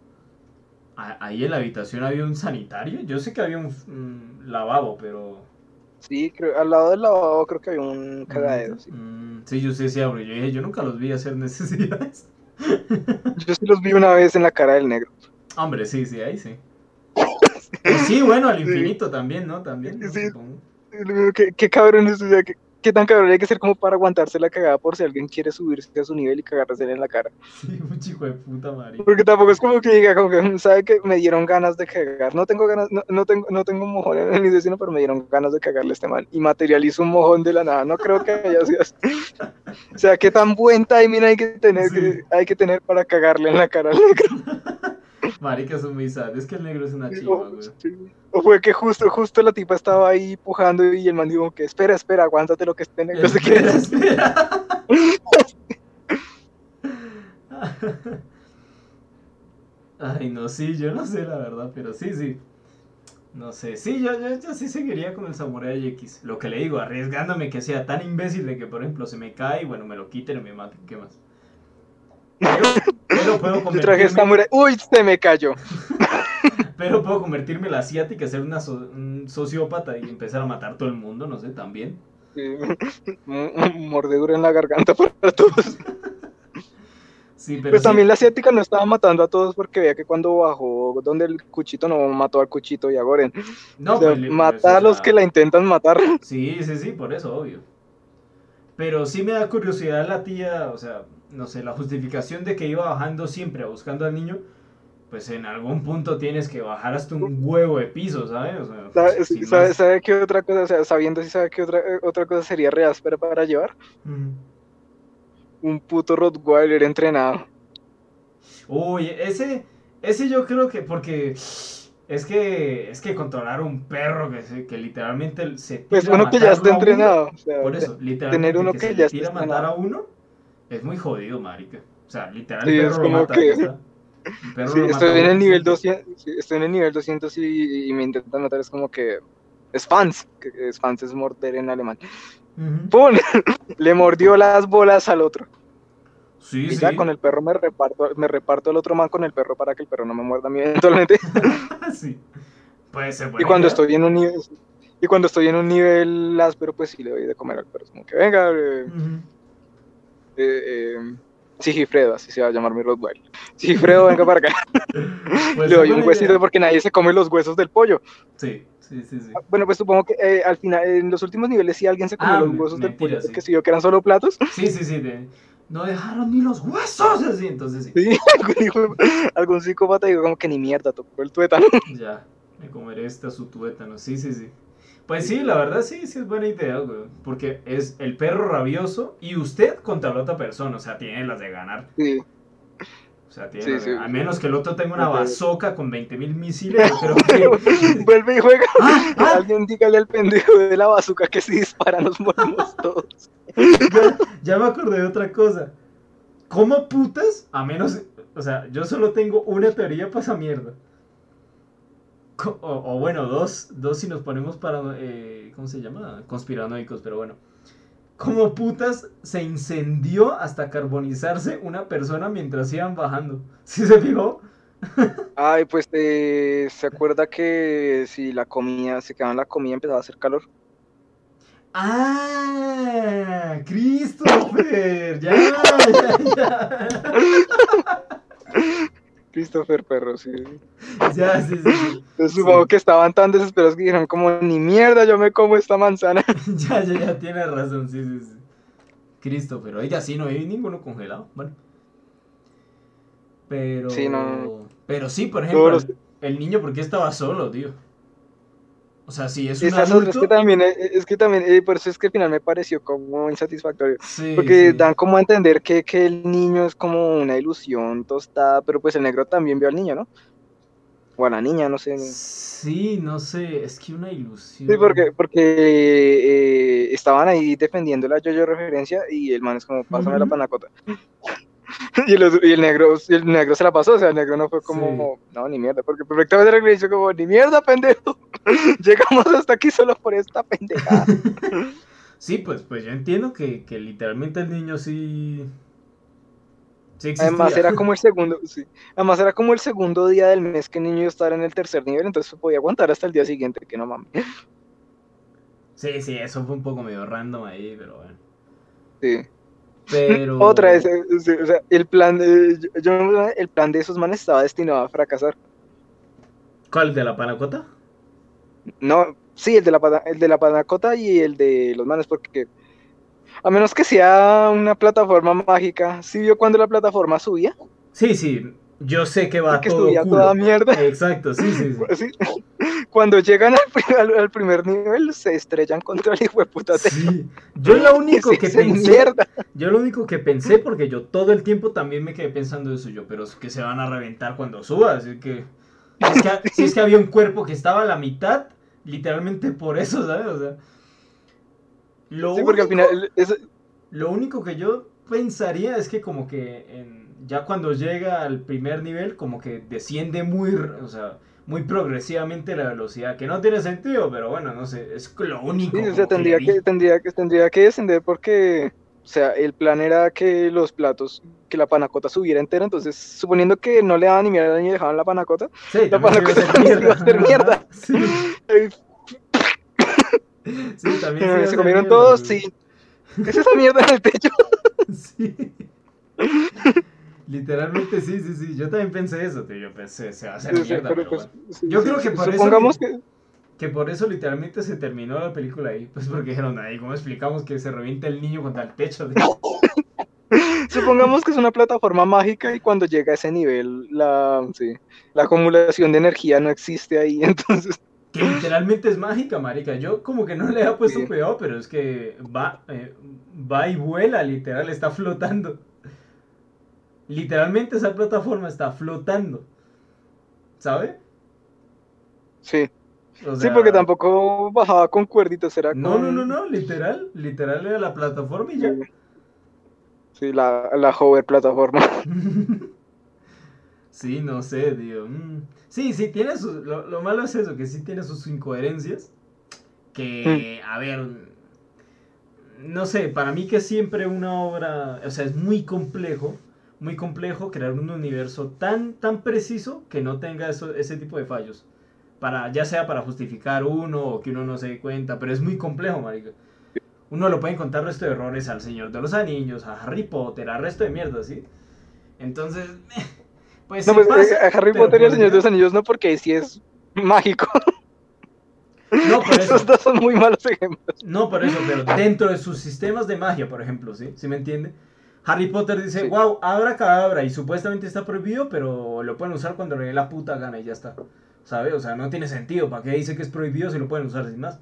Ahí en la habitación había un sanitario. Yo sé que había un mm, lavabo, pero. Sí, creo, al lado del lavabo creo que había un cagadero. Sí. Mm, sí, yo sé, sí, abro. Yo dije, yo nunca los vi hacer necesidades. Yo sí los vi una vez en la cara del negro. Hombre, sí, sí, ahí sí. Pues sí, bueno, al infinito también, ¿no? También. ¿no? Sí. ¿Qué, qué cabrón es, o sea, qué, qué tan cabrón hay que ser como para aguantarse la cagada por si alguien quiere subirse a su nivel y cagarse en la cara. Sí, un chico de puta marica. Porque tampoco es como que diga, como que, sabe que me dieron ganas de cagar. No tengo ganas, no, no tengo, no tengo mojón en mi destino, pero me dieron ganas de cagarle a este mal. Y materializo un mojón de la nada. No creo que haya sido así. O sea, qué tan buen timing hay que tener, Sí. que, hay que tener para cagarle en la cara al negro. Marica, son sad. Es que el negro es una chiva, güey. sí. O fue que justo, justo la tipa estaba ahí pujando y el man dijo que espera, espera, aguántate lo que. Espera, espera. Ay, no, sí, yo no sé la verdad, pero sí, sí. No sé, sí, yo, yo, yo sí seguiría con el Samurai X. Lo que le digo, arriesgándome que sea tan imbécil de que, por ejemplo, se me cae y bueno, me lo quiten y me maten, ¿qué más? Pero, pero puedo Yo traje convertirme, mujer. Uy, se me cayó. pero puedo convertirme en la asiática, ser una so- un sociópata y empezar a matar todo el mundo, no sé, también. Sí. Mordedura en la garganta para todos. Sí, pero Pues sí, también la asiática no estaba matando a todos porque veía que cuando bajó donde el cuchito no mató al cuchito y a Goren. no, o sea, pues, mata pues, a los que la intentan matar. Sí, sí, sí, por eso, obvio. Pero sí me da curiosidad la tía, o sea, no sé, la justificación de que iba bajando siempre buscando al niño, pues en algún punto tienes que bajar hasta un huevo de piso, ¿sabes? O sea, ¿Sabe, qué otra cosa? O sea, sabiendo si sabe qué otra, eh, otra cosa sería re áspera para llevar. Un puto Rottweiler entrenado. Uy, ese, ese yo creo que, porque es que, es que controlar un perro que, se- que literalmente se tira Pues a uno que ya está uno, entrenado. o sea, Por eso, literalmente uno que, que se ya tira a matar a uno es muy jodido, marica. O sea, literal, Sí, el es perro lo como mata. que- Sí, estoy en el nivel siempre. 200, sí, estoy en el nivel 200 y, y me intentan matar, es como que es fans, que es fans es morder en alemán. ¡Pum! Le mordió las bolas al otro. Sí, Y sí. con el perro me reparto, me reparto el otro man con el perro para que el perro no me muerda a mí eventualmente. sí. Puede ser Y buena cuando idea. estoy en un nivel, y cuando estoy en un nivel áspero, pues sí le doy de comer al perro. Es como que venga, eh, eh, eh, Sigifredo, así se va a llamar mi Rottweiler. Sigifredo, venga para acá. Puede le ser doy un huesito idea. porque nadie se come los huesos del pollo. Sí, sí, sí, sí. Ah, Bueno, pues supongo que eh, al final, en los últimos niveles sí alguien se comió Ah, los huesos del pollo sí. porque si vio que eran solo platos. Sí, sí, sí. de- No dejaron ni los huesos, así, entonces sí. Sí, algún, algún psicópata dijo como que ni mierda, tocó el tuétano. Ya, me comeré esta su tuétano. Sí, sí, sí. Pues sí, la verdad sí, sí es buena idea, güey. Porque es el perro rabioso y usted contra la otra persona. O sea, tiene las de ganar. Sí, O sea, tiene Sí, sí. A menos que el otro tenga una Ok. bazooka con 20.000 misiles, yo creo que... vuelve y juega. ¡Ah! ¡Ah! Alguien dígale al pendejo de la bazuca que si dispara nos morimos todos. ya, ya me acordé de otra cosa. ¿Cómo putas? A menos. O sea, yo solo tengo una teoría para esa mierda. O bueno, dos, dos si nos ponemos para. eh, ¿Cómo se llama? Conspiranoicos, pero bueno. ¿Cómo putas se incendió hasta carbonizarse una persona mientras iban bajando? ¿Sí se fijó? Ay, pues eh, se acuerda que si la comida, se quedaba en la comida empezaba a hacer calor. ¡Ah! ¡Christopher! ¡Ya! ¡Ya! ¡Ya! Christopher Perro, sí. Ya, sí, sí. Entonces supongo Sí. que estaban tan desesperados que dijeron como, ni mierda, yo me como esta manzana. Ya, ya, ya, tiene razón, sí, sí, sí. Christopher, oiga, sí, no hay ninguno congelado. Bueno. Pero. Sí, no. Pero sí, por ejemplo, Todos el, el niño, ¿por qué estaba solo, tío? O sea, si es un otras adulto. que también, eh, es que también, eh, por eso es que al final me pareció como insatisfactorio. Sí, Porque sí. dan como a entender que, que el niño es como una ilusión tostada, pero pues el negro también vio al niño, ¿no? O a la niña, no sé. Sí, no sé, es que una ilusión. Sí, porque, porque eh, estaban ahí defendiendo la yo-yo referencia y el man es como, pásame la Ujú. panacota. y, el, otro- y el negro y el negro se la pasó, o sea, el negro no fue como, no, ni mierda, porque perfectamente el negro hizo como, ni mierda, pendejo. Llegamos hasta aquí solo por esta pendejada. Sí, pues, pues yo entiendo que, que literalmente el niño sí. Sí. Además era como el segundo, sí. Además era como el segundo día del mes que el niño iba a estar en el tercer nivel, entonces podía aguantar hasta el día siguiente, que no mames. Sí, sí, eso fue un poco medio random ahí, pero bueno. Sí. Pero. Otra vez, eh, o sea, el plan, de, yo- yo- el plan de esos manes estaba destinado a fracasar. ¿Cuál de la panacota? No, sí, el de la, pana- el de la panacota y el de los manes, porque a menos que sea una plataforma mágica, ¿sí vio cuando la plataforma subía? Sí, sí, yo sé que va todo culo. toda mierda. Exacto, sí, sí, sí. Sí. Cuando llegan al, pri- al- al primer nivel, se estrellan contra el hijo de puta. Sí. Yo lo único que pensé, mierda. yo lo único que pensé, porque yo todo el tiempo también me quedé pensando eso yo, pero es que se van a reventar cuando suba, así que si es que, si es que había un cuerpo que estaba a la mitad, literalmente por eso, ¿sabes? O sea, lo, Sí, porque al único, final, es- lo único que yo pensaría es que como que en- ya cuando llega al primer nivel, como que desciende muy, o sea, muy progresivamente la velocidad, que no tiene sentido, pero bueno, no sé, es lo único. sí, o sea, tendría que, tendría que, tendría que descender porque, o sea, el plan era que los platos, que la panacota subiera entera, entonces, suponiendo que no le daban ni mierda ni dejaban la panacota, Sí, La panacota iba a ser mierda. Sí, eh, sí, también a se comieron todos, sí. ¿Qué es esa mierda en el techo? Sí. Literalmente sí, sí, sí. Yo también pensé eso, tío. Yo pensé, se va a hacer Sí, sí, mierda, pero pero pues, bueno. sí, Yo sí, creo que por eso supongamos que- que, Que por eso literalmente se terminó la película ahí. Pues porque dijeron ahí, ¿cómo explicamos que se revienta el niño contra el techo? supongamos que es una plataforma mágica y cuando llega a ese nivel la, sí, la acumulación de energía no existe ahí, entonces Que literalmente es mágica, marica. Yo como que no le había puesto Sí. cuidado, pero es que va, eh, va y vuela, literal, está flotando. Literalmente esa plataforma está flotando. ¿Sabe? sí. O Sí, porque tampoco bajaba con cuerditas, era No, con... no, no, no, literal, literal era la plataforma y ya. Sí, la, la hover plataforma. Sí, no sé, tío. Mm. Sí, sí, tiene sus... Lo, lo malo es eso, que sí tiene sus incoherencias. Que, a ver... No sé, para mí que siempre una obra... O sea, es muy complejo, muy complejo crear un universo tan, tan preciso que no tenga eso, ese tipo de fallos. Para, ya sea para justificar uno o que uno no se dé cuenta, pero es muy complejo, marica. Uno lo puede encontrar resto de errores al Señor de los Anillos, a Harry Potter, al resto de mierda, ¿sí? Entonces, pues No, pues, eh, pasa, a Harry pero Potter y el Señor de los Anillos no, porque sí es mágico. No, por eso. Esos dos son muy malos ejemplos. No, por eso, pero dentro de sus sistemas de magia, por ejemplo, ¿sí? ¿Sí me entiende? Harry Potter dice, Sí. wow, abra cadabra, y supuestamente está prohibido, pero lo pueden usar cuando le dé la puta gana y ya está. ¿Sabe? O sea, no tiene sentido. ¿Para qué dice que es prohibido si lo pueden usar sin más?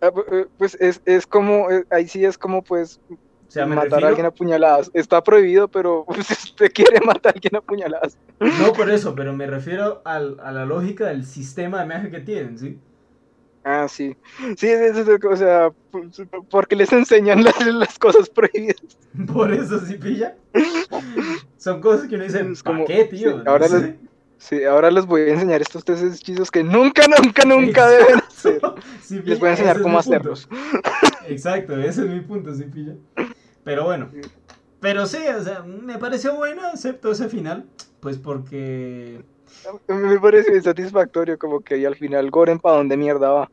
Ah, eh, Pues es, es como, eh, ahí sí es como pues O sea, matar refiero... a alguien a puñaladas. Está prohibido, pero pues, si usted quiere matar a alguien a puñaladas. No por eso, pero me refiero al- a la lógica del sistema de magia que tienen, ¿sí? Ah, sí. Sí, es- es- es- o sea, porque les enseñan las, las cosas prohibidas. Por eso sí pilla. Son cosas que uno dice, Es ¿para como- qué, tío? sí, ahora les- Sí, ahora les voy a enseñar estos tres hechizos que nunca, nunca, nunca deben hacer. Sí, Les voy a enseñar cómo hacerlos. Exacto, ese es mi punto, sí, pilla. Pero bueno. Pero sí, o sea, me pareció buena, excepto ese final. Pues porque. Me parece insatisfactorio como que ahí al final Goren para dónde mierda va.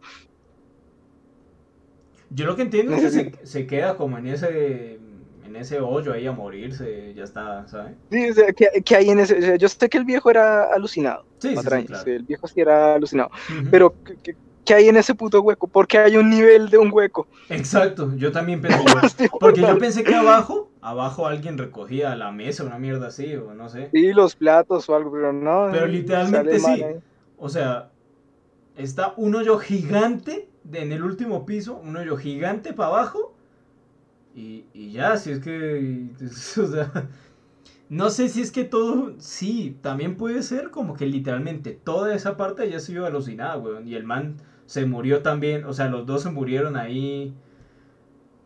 Yo lo que entiendo es que se, queda como en ese. En ese hoyo ahí a morirse, ya está, ¿sabes? Sí, o sea, que, que hay en ese, o sea, yo sé que el viejo era alucinado. Sí, sí, sí, claro. el viejo sí era alucinado. Pero, ¿qué, qué- qué hay en ese puto hueco? Porque hay un nivel de un hueco. Exacto, yo también pensé. Porque yo pensé que abajo, abajo alguien recogía la mesa, una mierda así, o no sé. Sí, los platos o algo, pero no. Pero eh, literalmente sí. mal ahí. O sea, está un hoyo gigante de- en el último piso, un hoyo gigante para abajo. Y, y ya, si es que. O sea. No sé si es que todo. Sí, también puede ser como que literalmente toda esa parte haya sido alucinada, weón. Y el man se murió también. O sea, los dos se murieron ahí.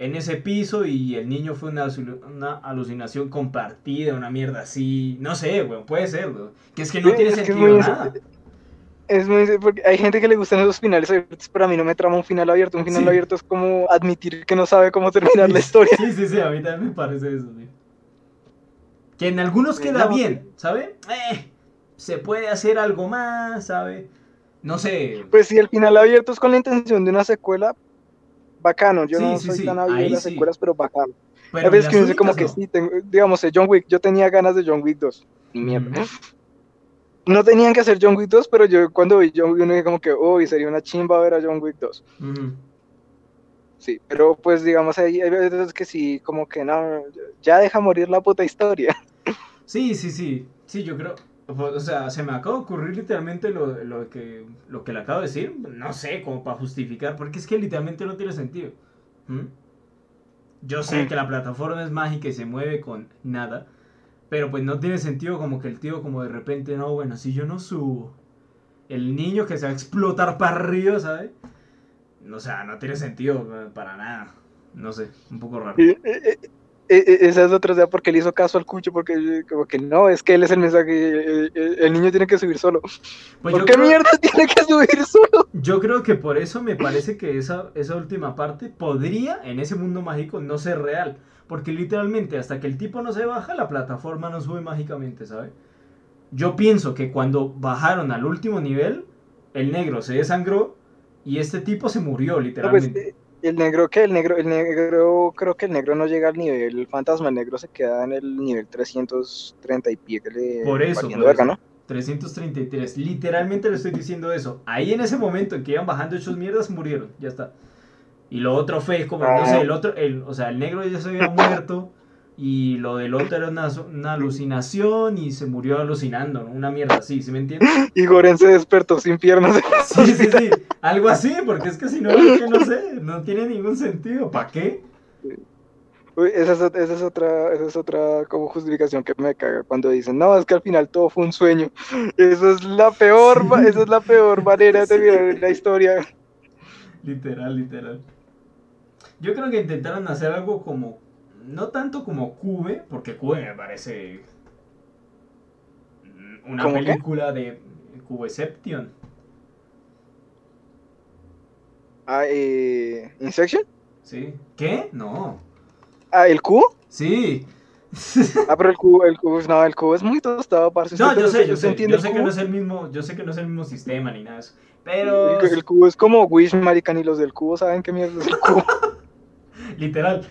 En ese piso y el niño fue una, alu- una alucinación compartida, una mierda así. No sé, weón, puede ser, weón. Que es que no Sí, tiene sentido nada. Es muy, porque hay gente que le gustan esos finales abiertos, pero a mí no me trama un final abierto. Un final Sí. abierto es como admitir que no sabe cómo terminar la historia. Sí, sí, sí, a mí también me parece eso, tío. Que en algunos queda no, bien, ¿sabe? Eh, se puede hacer algo más, ¿sabe? No sé. Pues si el final abierto es con la intención de una secuela, bacano. Yo Sí, no sí, soy sí, tan hábil de las sí. secuelas, pero bacano. Pero a veces que uno las dice como que sí, tengo- digamos, John Wick, yo tenía ganas de John Wick 2. Ni mierda. Ujú. no tenían que hacer John Wick 2, pero yo cuando vi John Wick 1 dije como que, uy, sería una chimba ver a John Wick 2. Ujú. Sí, pero pues digamos, hay, hay veces que sí, como que no, ya deja morir la puta historia. Sí, sí, sí. Sí, yo creo. O sea, se me acaba de ocurrir literalmente lo, lo que, lo que le acabo de decir. No sé, como para justificar, porque es que literalmente no tiene sentido. ¿Mm? Yo sé que la plataforma es mágica y se mueve con nada. Pero pues no tiene sentido como que el tío como de repente, no, bueno, si yo no subo. El niño que se va a explotar para arriba, ¿sabes? O sea, no tiene sentido eh, para nada. No sé, un poco raro. Eh, eh, esa es otra, o sea, porque le hizo caso al cucho, porque como que no, es que él es el mensaje, eh, eh, el niño tiene que subir solo. Pues ¿Por qué creo- mierda tiene que subir solo? Yo creo que por eso me parece que esa, esa última parte podría en ese mundo mágico no ser real. Porque literalmente hasta que el tipo no se baja, la plataforma no sube mágicamente, ¿sabes? Yo pienso que cuando bajaron al último nivel, el negro se desangró y este tipo se murió, No, pues, literalmente. eh, el negro que el negro, el negro, creo que el negro no llega al nivel, el fantasma el negro se queda en el nivel 330 y pie que le Por eso, por eso. ¿no? 333. Literalmente le estoy diciendo eso. Ahí en ese momento en que iban bajando hechos mierdas, murieron. Ya está. Y lo otro fue como, no Ah. sé, el otro, el, o sea, el negro ya se había muerto. Y lo del otro era una, una alucinación y se murió alucinando, ¿no? Una mierda así, ¿sí me entiendes? Y Goren se despertó sin piernas. Sí, sí, sí. Algo así, porque es que si no, es que no sé, no tiene ningún sentido. ¿Para qué? Uy, esa, es, ot- esa es otra, esa es otra como justificación que me caga cuando dicen, no, es que al final todo fue un sueño. Eso es la peor, Sí. esa es la peor manera de Sí. terminar la historia. Literal, literal. Yo creo que intentaron hacer algo como. No tanto como Cube, porque Cube me parece. Una película de Cubeception. Ah, eh, ¿Insection? ¿Sí? ¿Qué? No. Ah, ¿el cubo? Sí. Ah, pero el cubo, el cubo, no, el cubo es muy tostado, parce. No, ¿Usted- yo sé, yo sé. Yo sé que no es el mismo. Yo sé que no es el mismo sistema ni nada de eso. Pero. El, el cubo es como Wish, marica, ni los del cubo saben qué mierda es el cubo. Literal.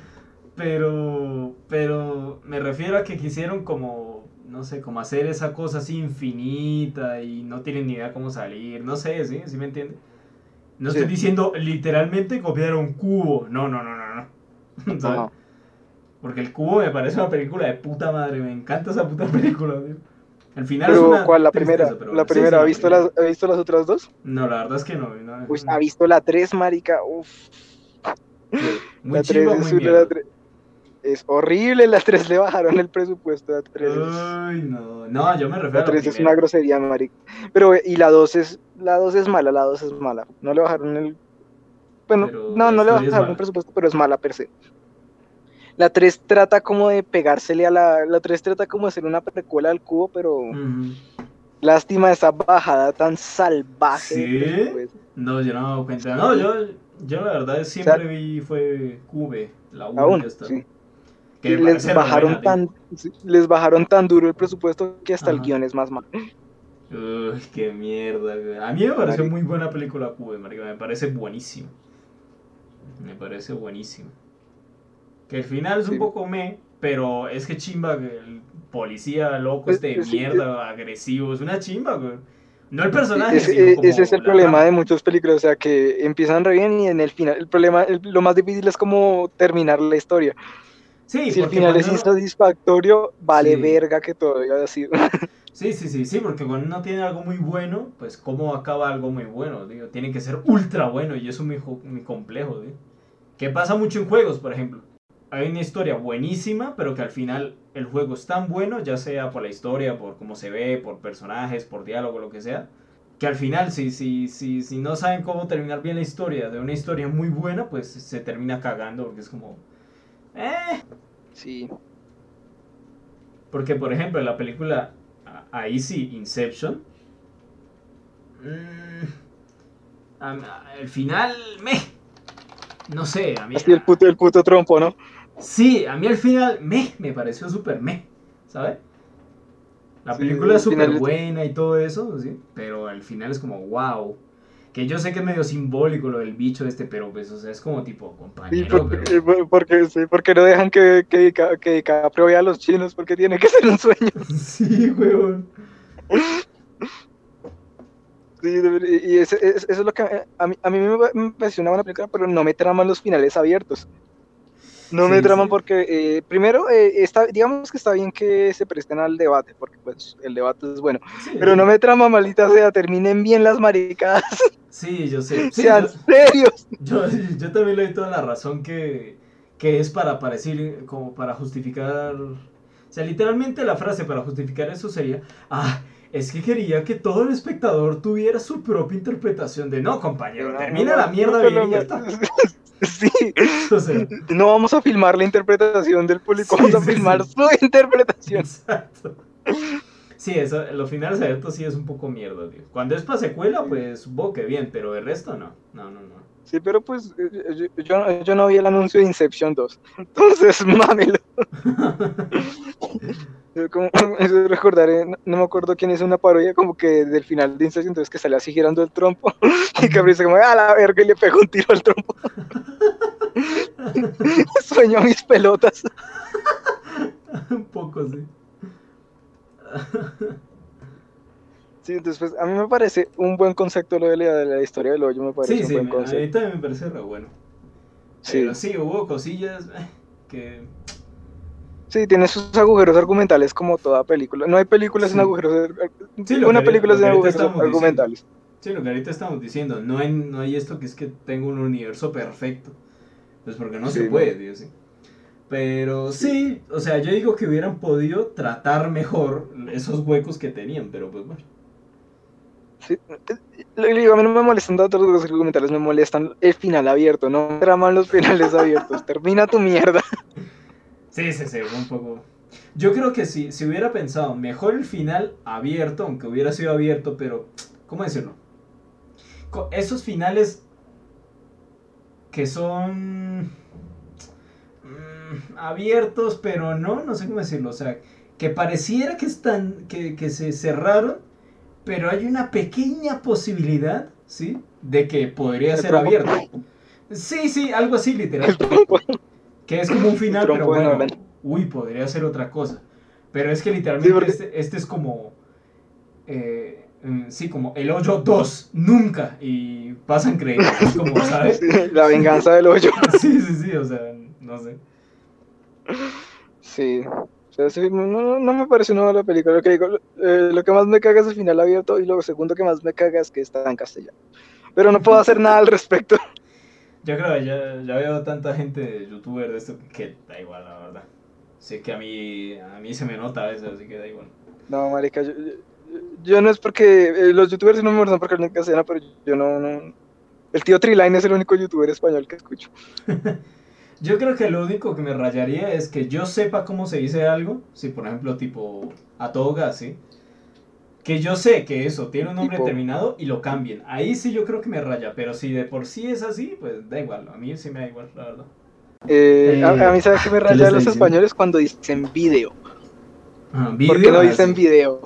Pero, pero me refiero a que quisieron como, no sé, como hacer esa cosa así infinita y no tienen ni idea cómo salir. No sé, ¿sí? ¿Sí me entiende? No Sí. estoy diciendo literalmente copiar un cubo. No, no, no, no, no. ¿Sabes? Ajá. Porque el cubo me parece una película de puta madre. Me encanta esa puta película, tío. Al final es Pero, una ¿cuál? La primera. pero La sí, primera, sí, ¿ha visto, las, ¿ha visto las otras dos? No, la verdad es que no. no Uy, ¿ha visto la 3, marica? Uf. Muy la chimba, 3 muy es, una- la tre- es horrible, la 3 le bajaron el presupuesto. La 3 es, Ay, no. No, yo me refiero la a la 3 es primera. una grosería, marica. Pero, eh, y la 2 es, la 2 es mala, la 2 es mala. No le bajaron el... Bueno, Pero no, no le bajaron el presupuesto, pero es mala per se. La 3 trata como de pegársele a la... La 3 trata como de hacer una precuela al cubo, pero... Ujú. Lástima esa bajada tan salvaje. ¿Sí? No, yo no me cuenta. No, yo, yo la verdad siempre vi fue Cube, la 1 Aún, ya está. sí. Que les bajaron tan les bajaron tan duro el presupuesto que hasta el guion es más malo. Uy, qué mierda, güey. A mí me pareció muy buena película Cube, marica. Me parece buenísimo. Me parece buenísimo. Que el final es un Sí. poco me, pero es que chimba el policía loco Pues, este de mierda, agresivo. Es una chimba, güey. No el personaje, sino como ese es el problema de muchas películas, o sea que empiezan re bien y en el final, el problema, el- lo más difícil es como terminar la historia. Sí, si el final es insatisfactorio, vale Sí. verga que todo haya sido. Sí, sí, sí, sí, porque cuando uno tiene algo muy bueno, pues cómo acaba algo muy bueno, digo, tiene que ser ultra bueno y eso es jo- muy complejo, digo. Que pasa mucho en juegos, por ejemplo. Hay una historia buenísima, pero que al final el juego es tan bueno, ya sea por la historia, por cómo se ve, por personajes, por diálogo, lo que sea, que al final si, si, si, si no saben cómo terminar bien la historia de una historia muy buena, pues se termina cagando, porque es como... Eh, Sí. porque, por ejemplo, en la película, ahí sí, Inception, mm, a- el final, me, no sé, a mí, Así el puto, el puto trompo, ¿no? sí, a mí el final, me, me pareció súper me, ¿sabes? La Sí, película es súper buena y todo eso, ¿sí? Pero al final es como, wow. Que yo sé que es medio simbólico lo del bicho este, pero pues, o sea, es como tipo, compañero, por- pero... eh, por- porque, sí, porque no dejan que, que, que DiCaprio vea a los chinos, porque tiene que ser un sueño. Sí, weón. Sí, y es- eso es lo que a- mí, a mí me, me pareció una buena película, pero no me traman los finales abiertos. No me traman sí. porque, eh, primero, eh, está, digamos que está bien que se presten al debate, porque pues el debate es bueno, Sí, pero no me trama, maldita sea, terminen bien las maricadas, Sí, yo sé. Sean yo- serios. Yo, yo también le doy toda la razón que, que es para parecer, como para justificar. O sea, literalmente la frase para justificar eso sería: Ah, es que quería que todo el espectador tuviera su propia interpretación de no, compañero, termina la mierda No, bien y ya está. Sí, O sea, no vamos a filmar la interpretación del público, Sí, vamos a sí, filmar sí. su interpretación. exacto. Sí, eso, los finales abiertos sí es un poco mierda, tío. Cuando es para secuela, pues supongo que bien, pero el resto no. No, no, no. Sí, pero pues eh, yo, yo, yo no vi el anuncio de Inception 2, entonces mámelo. Como, eso recordaré, no, no me acuerdo quién hizo una parodia como que del final de Inception, entonces que sale así girando el trompo y que dice como, a la verga y le pegó un tiro al trompo. Sueño a mis pelotas. un poco, sí. Sí, entonces pues a mí me parece un buen concepto lo de la, de la historia del hoyo, me parece Sí, un sí, buen me- a mí concepto. también me parece re bueno. Sí. Pero sí, hubo cosillas eh, que... Sí, tiene sus agujeros argumentales como toda película. No hay películas sin Sí. agujeros ar- Sí, lo una que- película que ahorita agujeros argumentales. Sí, lo que ahorita estamos diciendo, no hay, no hay esto que es que tengo un universo perfecto. Pues porque no Sí, se no. puede, tío, sí. Pero sí. o sea, yo digo que hubieran podido tratar mejor esos huecos que tenían, pero pues bueno. Sí, eh, le digo, a mí no me molestan tanto los argumentales, me molestan el final abierto, no traman los finales abiertos. Termina tu mierda. Sí, sí, sí, un poco... Yo creo que si, si hubiera pensado mejor el final abierto, aunque hubiera sido abierto, pero... ¿Cómo decirlo? Esos finales que son mm, abiertos, pero no, no sé cómo decirlo. O sea, que pareciera que están, que, que se cerraron, pero hay una pequeña posibilidad, ¿sí? De que podría ser abierto. Sí, sí, algo así literal. Que es como un final, pero bueno, uy, podría ser otra cosa. Pero es que literalmente Sí, este, este es como, eh, mm, sí, como el hoyo 2, nunca, y pasan créditos, es como, ¿sabes? La venganza del hoyo. Sí, sí, sí, o sea, no sé. Sí. O sea, sí, no, no- no me parece una mala película. Lo que, digo, eh, lo que más me caga es el final abierto y lo segundo que más me caga es que está en castellano. Pero no puedo hacer nada al respecto. Yo creo ya, ya veo tanta gente youtuber de esto que da igual, la verdad. Sé que a mí, a mí se me nota a veces, así que da igual. No, marica, yo, yo- yo no es porque eh, los youtubers no me molestan porque hablan en castellano, pero yo no, no. El tío Triline es el único youtuber español que escucho. Yo creo que lo único que me rayaría es que yo sepa cómo se dice algo, si por ejemplo tipo a todo gas, ¿sí? Que yo sé que eso tiene un nombre Tipo- determinado y lo cambien. Ahí sí yo creo que me raya, pero si de por sí es así, pues da igual. A mí sí me da igual, la verdad. Eh, Eh, a, a mí, ¿sabes qué me ¿qué raya los diciendo? españoles cuando dicen video? Ah, ¿Por ¿video? qué no Ah, dicen sí. video?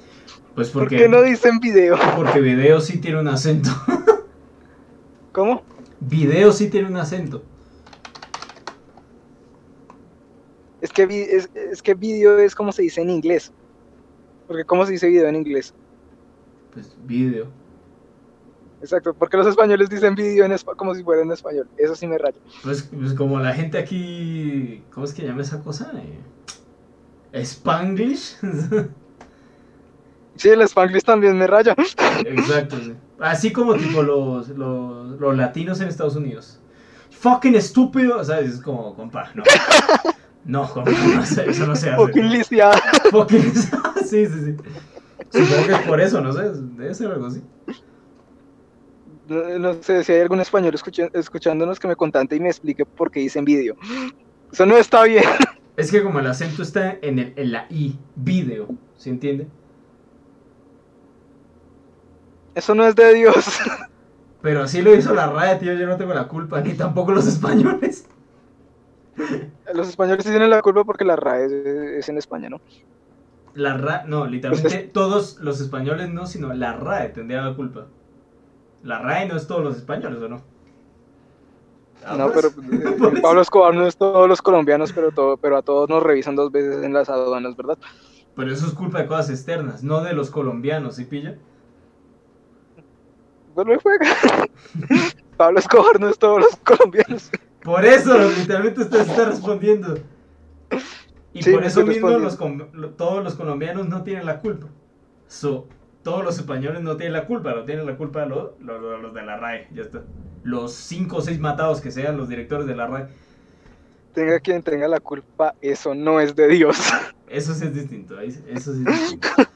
Pues ¿Por porque, qué no dicen video? porque video sí tiene un acento. ¿Cómo? Video sí tiene un acento. Es que, vi- es, es que video es como se dice en inglés. Porque ¿cómo se dice video en inglés? Pues video. Exacto, porque los españoles dicen video en como si fuera en español. Eso sí me raya. Pues, pues como la gente aquí, ¿cómo es que llama esa cosa? Eh, Spanglish. Sí, el spanglish también me raya. Exacto, sí. Así como tipo los, los, los latinos en Estados Unidos. Fucking estúpido, ¿sabes? Es como, compa, no. No, compa, no, eso no se hace. Fucking lisiada. Fucking- sí, sí, sí. Supongo que es por eso, no sé, debe ser algo así. No, no sé si hay algún español escucha- escuchándonos que me contante y me explique por qué dicen video. Eso no está bien. Es que como el acento está en, el, en la I, video, ¿se entiende? Eso no es de Dios. Pero así lo hizo la RAE, tío, yo no tengo la culpa, ni tampoco los españoles. Los españoles sí tienen la culpa porque la RAE es, es en España, ¿no? La RAE, no, literalmente todos los españoles no, sino la RAE tendría la culpa. La RAE no es todos los españoles, ¿o no? Ah, No, pues, pero eh. Pablo Escobar no es todos los colombianos, pero, todo, pero a todos nos revisan dos veces en las aduanas, ¿verdad? Pero eso es culpa de cosas externas, no de los colombianos, ¿sí pilla? no juega. Pablo Escobar no es todos los colombianos. Por eso, literalmente usted está respondiendo. Y Sí, por eso mismo los todos los colombianos no tienen la culpa. So, todos los españoles no tienen la culpa, lo tienen la culpa los, los, de la RAE, ya está. Los cinco o seis matados que sean los directores de la RAE. Tenga quien tenga la culpa, eso no es de Dios. Eso sí es distinto, eso sí es distinto.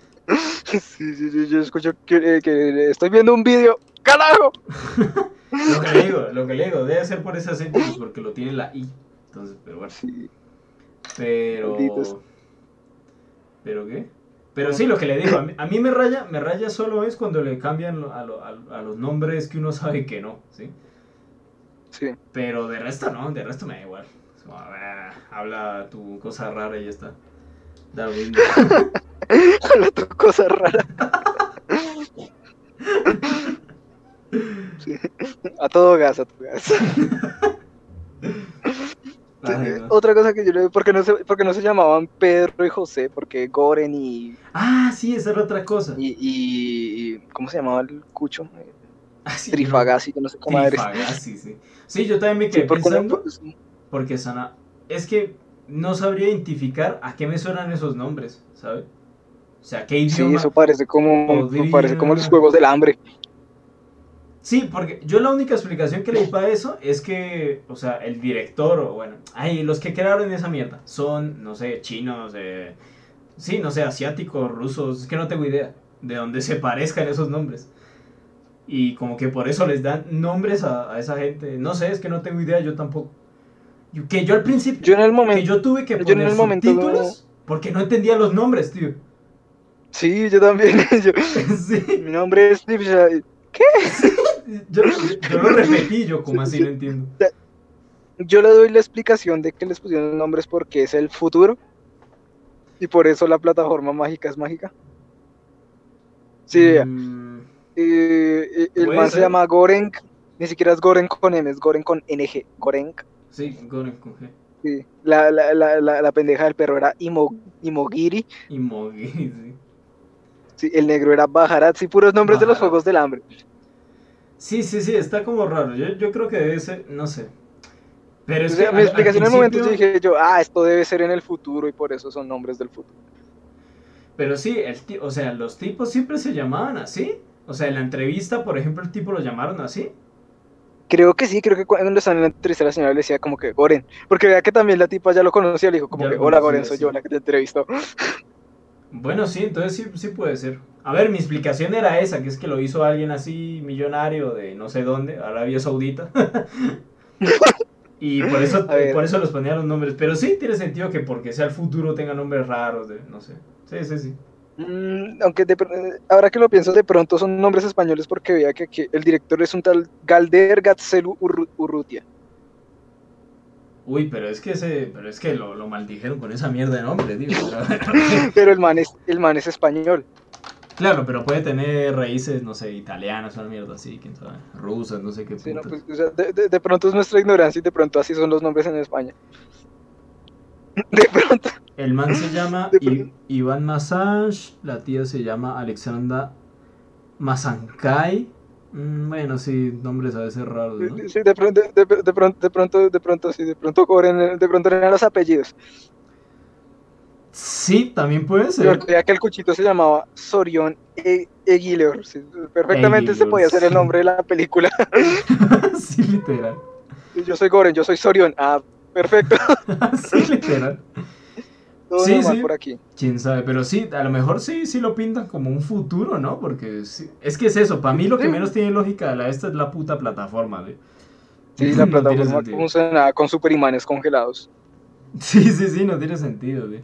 Sí, sí, sí, yo escucho que, eh, que estoy viendo un vídeo. ¡Carajo! Lo que le digo, lo que le digo, debe ser por ese acento, pues, porque lo tiene la I. Entonces, pero bueno. Sí. Pero. Malditos. ¿Pero qué? Pero sí, lo que le digo, a mí, a mí me raya, me raya solo es cuando le cambian a, lo- a- a los nombres que uno sabe que no, ¿sí? Sí. Pero de resto no, de resto me da igual. Como, ah, habla tu cosa rara y ya está. Da lo mismo. La tu cosa rara. Sí. A todo gas, a todo gas. No. Otra cosa que yo le ¿por qué no se, por qué no se llamaban Pedro y José? Porque Goren y, Ah, sí, esa era otra cosa. y, y- ¿cómo se llamaba el cucho? Ah, sí, Trifagasi, que no sé cómo. Trifagasi, sí. Sí, yo también me Sí, quedé ¿por pensando. Porque sana. Es que no sabría identificar a qué me suenan esos nombres, ¿sabes? O sea, qué Sí, idioma. eso parece como, podría- parece como los juegos del hambre. Sí, porque yo la única explicación que leí para eso es que, o sea, el director, o bueno, ay, los que crearon esa mierda son, no sé, chinos, eh, sí, no sé, asiáticos, rusos, es que no tengo idea de dónde se parezcan esos nombres. Y como que por eso les dan nombres a, a esa gente. No sé, es que no tengo idea, yo tampoco. Yo- que yo al principio, Yo en el que momento, yo tuve que yo en poner el momento subtítulos porque no entendía los nombres, tío. sí, yo también. yo- sí, mi nombre es Steve Shai- yo, yo lo repetí, yo como así no entiendo. Yo le doy la explicación de que les pusieron nombres porque es el futuro y por eso la plataforma mágica es mágica. Sí, Mm, eh, el man se ser. llama Gorenk, ni siquiera es Goren con M, es Goren con NG, Gorenk. sí, Goren con G. Sí. La, la, la, la, la pendeja del perro era Imo, Imogiri, Y Mogi, sí. sí, el negro era Bajarat, sí, puros nombres de los. Juegos del Hambre. Sí, sí, sí, está como raro. Yo, yo creo que debe ser, no sé. Pero es O sea, que explicación en el momento yo dije yo, ah, esto debe ser en el futuro y por eso son nombres del futuro. Pero sí, el o sea, los tipos siempre se llamaban así. O sea, en la entrevista, por ejemplo, el tipo lo llamaron así. Creo que sí, creo que cuando están en la entrevista la señora le decía como que Goren, porque vea que también la tipa ya lo conocía, le dijo como Ya que, lo hola Goren, soy yo la que te entrevistó. Bueno, sí, entonces sí, sí puede ser. A ver, mi explicación era esa, que es que lo hizo alguien así millonario de no sé dónde, Arabia Saudita. y por eso, por eso los ponían los nombres. Pero sí tiene sentido que porque sea el futuro tenga nombres raros, de, no sé. Sí, sí, sí. Mm, aunque de ahora que lo pienso, de pronto son nombres españoles porque veía que, que el director es un tal Galder Gatzelu Urru- Urrutia. Uy, pero es que ese, pero es que lo, lo maldijeron con esa mierda de nombre, tío. Pero el man es, el man es español. claro, pero puede tener raíces, no sé, italianas, una mierda así, quién sabe, rusas, no sé qué Sí, no, pues, o sea, de, de- de pronto es nuestra ignorancia y de pronto así son los nombres en España. De pronto. El man se llama I- Iván Massage, la tía se llama Alexandra Masankai. Mm, bueno, sí, nombres a veces raros, ¿no? Sí, de pronto, de, de pronto, de pronto, de pronto, sí, de pronto cobren, de pronto eran los apellidos. Sí, también puede ser. Veía que el cuchito se llamaba Sorión e Eguilor. sí, perfectamente se Eguilor, podía hacer el sí. nombre de la película. sí, literal. Yo soy Goren, yo soy Sorión. Ah, perfecto. sí, literal. Todo Sí, sí. por aquí. Quién sabe, pero sí, a lo mejor sí, sí lo pintan como un futuro, ¿no? Porque sí- es que es eso, para mí lo que menos tiene lógica de la esta es la puta plataforma, ¿ve? Sí, la No plataforma funciona con superimanes congelados. Sí, sí, sí, no tiene sentido, ¿ve?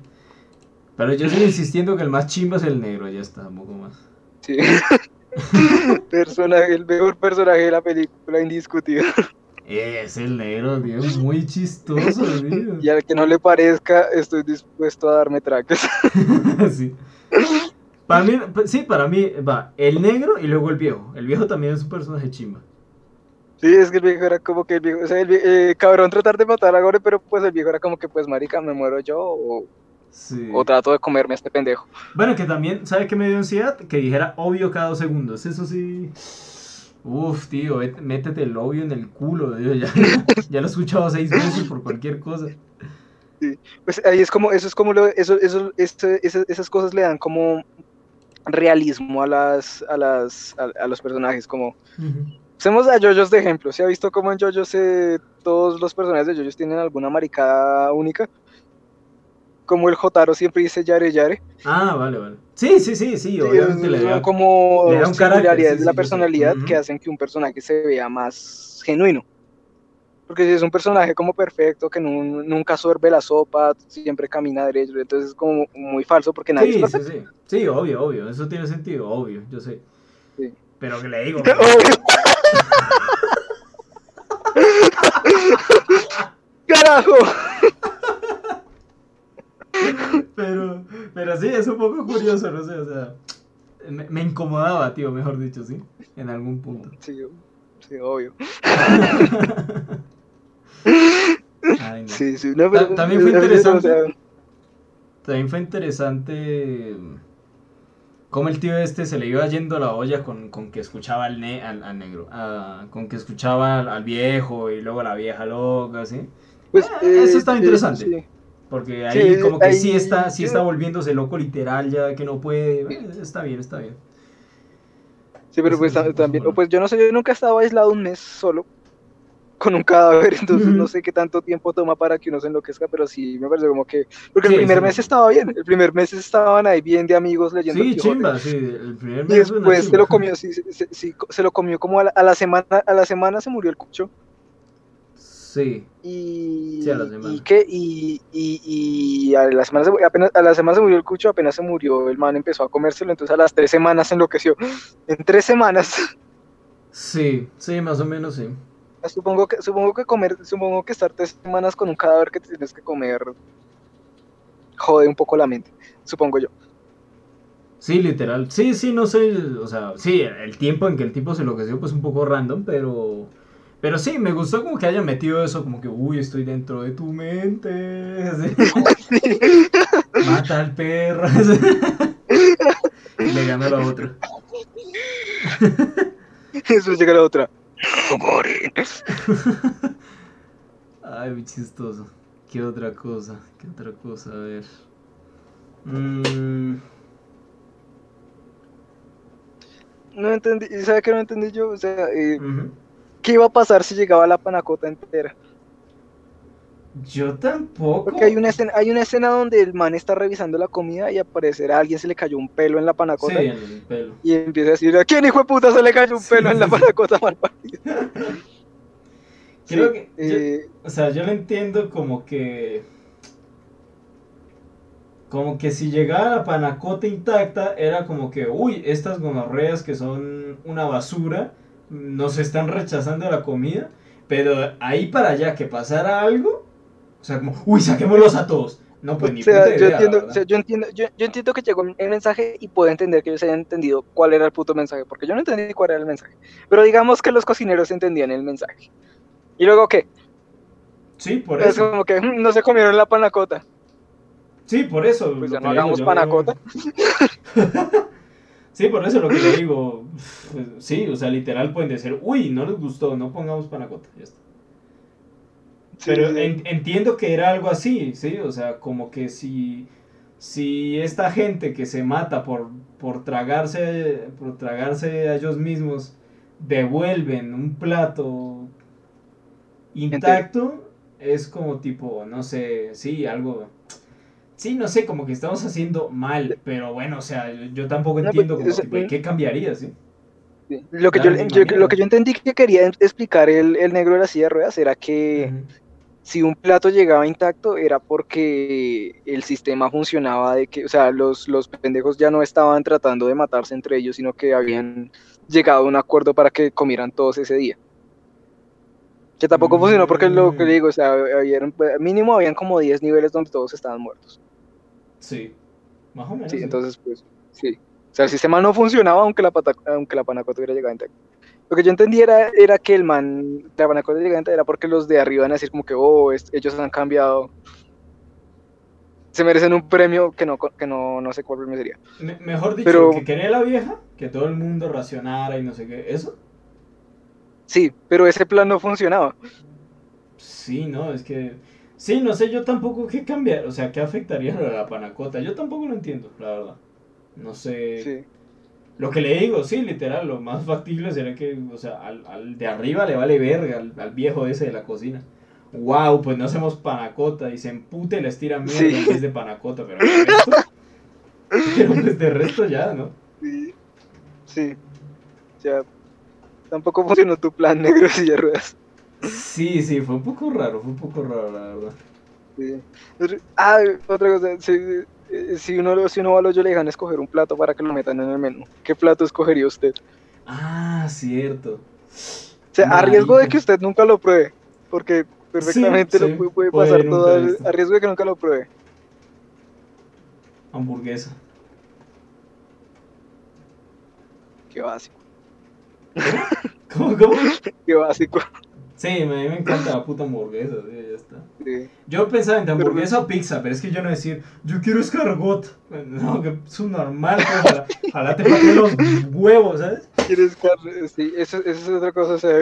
Pero yo sigo insistiendo que el más chimba es el negro, ya está, un poco más. Sí. personaje, el mejor personaje de la película, indiscutido. Es el negro, tío, muy chistoso, tío. Y al que no le parezca, estoy dispuesto a darme traques. sí. Para mí, sí, para mí va el negro y luego el viejo. El viejo también es un personaje chimba. Sí, es que el viejo era como que el viejo, o sea, el vie- eh, cabrón tratar de matar a Gore, pero pues el viejo era como que, pues, marica, me muero yo o, Sí. o trato de comerme a este pendejo. Bueno, que también, ¿sabe qué me dio ansiedad? Que dijera obvio cada dos segundos. Eso sí. Uf, tío, métete el obvio en el culo, tío, ya, ya lo he escuchado seis veces por cualquier cosa. Pues ahí es como, eso es como lo, eso, eso, esa- esas cosas le dan como realismo a las, a las, a, a los personajes, como Usemos a JoJo's de ejemplo. ¿Se ha visto cómo en JoJo's eh, todos los personajes de JoJo's tienen alguna maricada única? Como el Jotaro siempre dice Yare Yare. Ah, vale, vale. Sí, sí, sí, sí, Sí, obviamente le da... como le da un carácter, sí, la personalidad que hacen que un personaje se vea más genuino. Porque si es un personaje como perfecto, que nu- nunca sorbe la sopa, siempre camina derecho, entonces es como muy falso porque nadie Sí, sí, sí. Sí, obvio, obvio. Eso tiene sentido, obvio, yo sé. Pero que le digo... Obvio. ¡Carajo! Pero, pero sí, es un poco curioso, no sé, o sea... Me, me incomodaba, tío, mejor dicho, ¿sí? En algún punto. Sí, sí, obvio. Ay, no. Sí, sí. No, Ta- también fue o sea, interesante. También fue interesante cómo el tío este se le iba yendo la olla con, con que escuchaba al, ne- al, al negro, ah, con que escuchaba al, al viejo y luego a la vieja loca, ¿sí? pues, Eh, eso está eh, interesante. sí. Porque ahí Sí, como que ahí- sí está, sí está volviéndose loco literal ya que no puede. Eh, Está bien, está bien. Sí, pero pues pasa también, o pues yo no sé, yo nunca he estado aislado un mes solo con un cadáver, entonces no sé qué tanto tiempo toma para que uno se enloquezca, pero sí me parece como que, porque Sí, el primer sí. mes estaba bien, el primer mes estaban ahí bien de amigos leyendo Sí, chimba, sí. El primer Y mes una después se lo comió, sí, sí, se lo comió como a la, a la semana, a la semana se murió el cucho. Sí, Y, Sí, a la semana. y qué y, y, y a la semana se, apenas a la semana se murió el cucho apenas se murió el man empezó a comérselo entonces a las tres semanas se enloqueció en tres semanas sí, sí, más o menos sí. supongo que supongo que comer supongo que estar tres semanas con un cadáver que te tienes que comer jode un poco la mente supongo yo Sí, literal. Sí, sí, no sé, o sea, sí, el tiempo en que el tipo se enloqueció pues un poco random, pero pero sí, me gustó como que haya metido eso como que, uy, estoy dentro de tu mente. así. Mata al perro. así. Y le gana la otra. eso llega la otra Ay, muy chistoso. ¿Qué otra cosa? ¿Qué otra cosa? A ver. Mm, no entendí ¿sabe qué no entendí yo? o sea eh. Qué iba a pasar si llegaba la panacota entera Yo tampoco. Porque hay una escena, hay una escena donde el man está revisando la comida y aparecerá a alguien se le cayó un pelo en la Sí, panacota el pelo. y empieza a decir, ¿a quién hijo de puta se le cayó un Sí, pelo en la sí, sí. panacota mal parido?" Creo Sí, que. yo- eh, O sea, yo lo entiendo como que. Como que si llegaba la panacota intacta, era como que, uy, estas gonorreas que son una basura, nos están rechazando la comida, pero ahí para allá que pasara algo, o sea, como, uy, saquémoslos a todos. No, pues ni sea, puta yo idea, entiendo, verdad. o sea, yo entiendo, yo, yo entiendo que llegó el mensaje y puedo entender que ellos hayan entendido cuál era el puto mensaje, porque yo no entendí cuál era el mensaje. Pero digamos que los cocineros entendían el mensaje. ¿Y luego qué? Sí, por Es eso. como que "Mm, no se comieron la panacota. Sí, por eso. Pues ya no digo, hagamos yo panacota. Sí, por eso lo que le digo. sí, o sea, literal pueden decir, uy, no les gustó, no pongamos panacota. Ya está. Pero en- entiendo que era algo así, ¿sí? O sea, como que si, si esta gente que se mata por, por, tragarse, por tragarse a ellos mismos devuelven un plato intacto, es como tipo, no sé, sí, algo... Sí, no sé, como que estamos haciendo mal, pero bueno, o sea, yo, tampoco No, entiendo pues, como o sea, tipo, ¿y qué cambiaría, sí? Lo que, yo, lo que yo entendí que quería explicar el, el negro de la silla de ruedas era que si un plato llegaba intacto era porque el sistema funcionaba de que, o sea, los, los pendejos ya no estaban tratando de matarse entre ellos, sino que habían llegado a un acuerdo para que comieran todos ese día. Que tampoco funcionó porque lo que Mm. digo, o sea, habían- mínimo habían como 10 niveles donde todos estaban muertos. Sí, más o menos. Sí, sí. entonces, pues, sí. O sea, el sistema no funcionaba aunque la, pata- aunque la panacota hubiera llegado intacta. Lo que yo entendí era, era que el man, la panacota llegaba intacta era porque los de arriba iban a decir como que, oh, es- ellos han cambiado. Se merecen un premio que no, que no, no sé cuál premio sería. Me- mejor dicho, Pero- que quería la vieja, que todo el mundo racionara y no sé qué, ¿eso? Sí, pero ese plan no funcionaba. Sí, no, es que... Sí, no sé yo tampoco qué cambiar, o sea, qué afectaría a la panacota. Yo tampoco lo entiendo, la verdad. No sé... Sí. Lo que le digo, sí, literal, lo más factible sería que, o sea, al, al de arriba le vale verga, al, al viejo ese de la cocina. Wow, pues no hacemos panacota y se empute y les tira mierda Sí. en vez de panacota, pero de resto, pero pues de resto ya, ¿no? Sí. Sí. O sea, tampoco funcionó tu plan negro silla de ruedas. Sí, sí, fue un poco raro, fue un poco raro, la verdad. Sí. Ah, otra cosa, si, si uno, si uno va a los yo le dejan escoger un plato para que lo metan en el menú, ¿qué plato escogería usted? Ah, cierto. O sea, a riesgo de que usted nunca lo pruebe, porque perfectamente Sí, lo puede, puede puede pasar todo, a riesgo de que nunca lo pruebe. Hamburguesa. Qué básico, ¿Cómo, cómo? qué básico. Sí, a mí me encanta la puta hamburguesa, sí, ya está. Sí. Yo pensaba en hamburguesa o pizza, pero es que yo no decir, yo quiero escargot. No, que es un normal, pues, ojalá, ojalá te pateen los huevos, ¿sabes? ¿Quieres? Sí, eso, eso es otra cosa. O sea,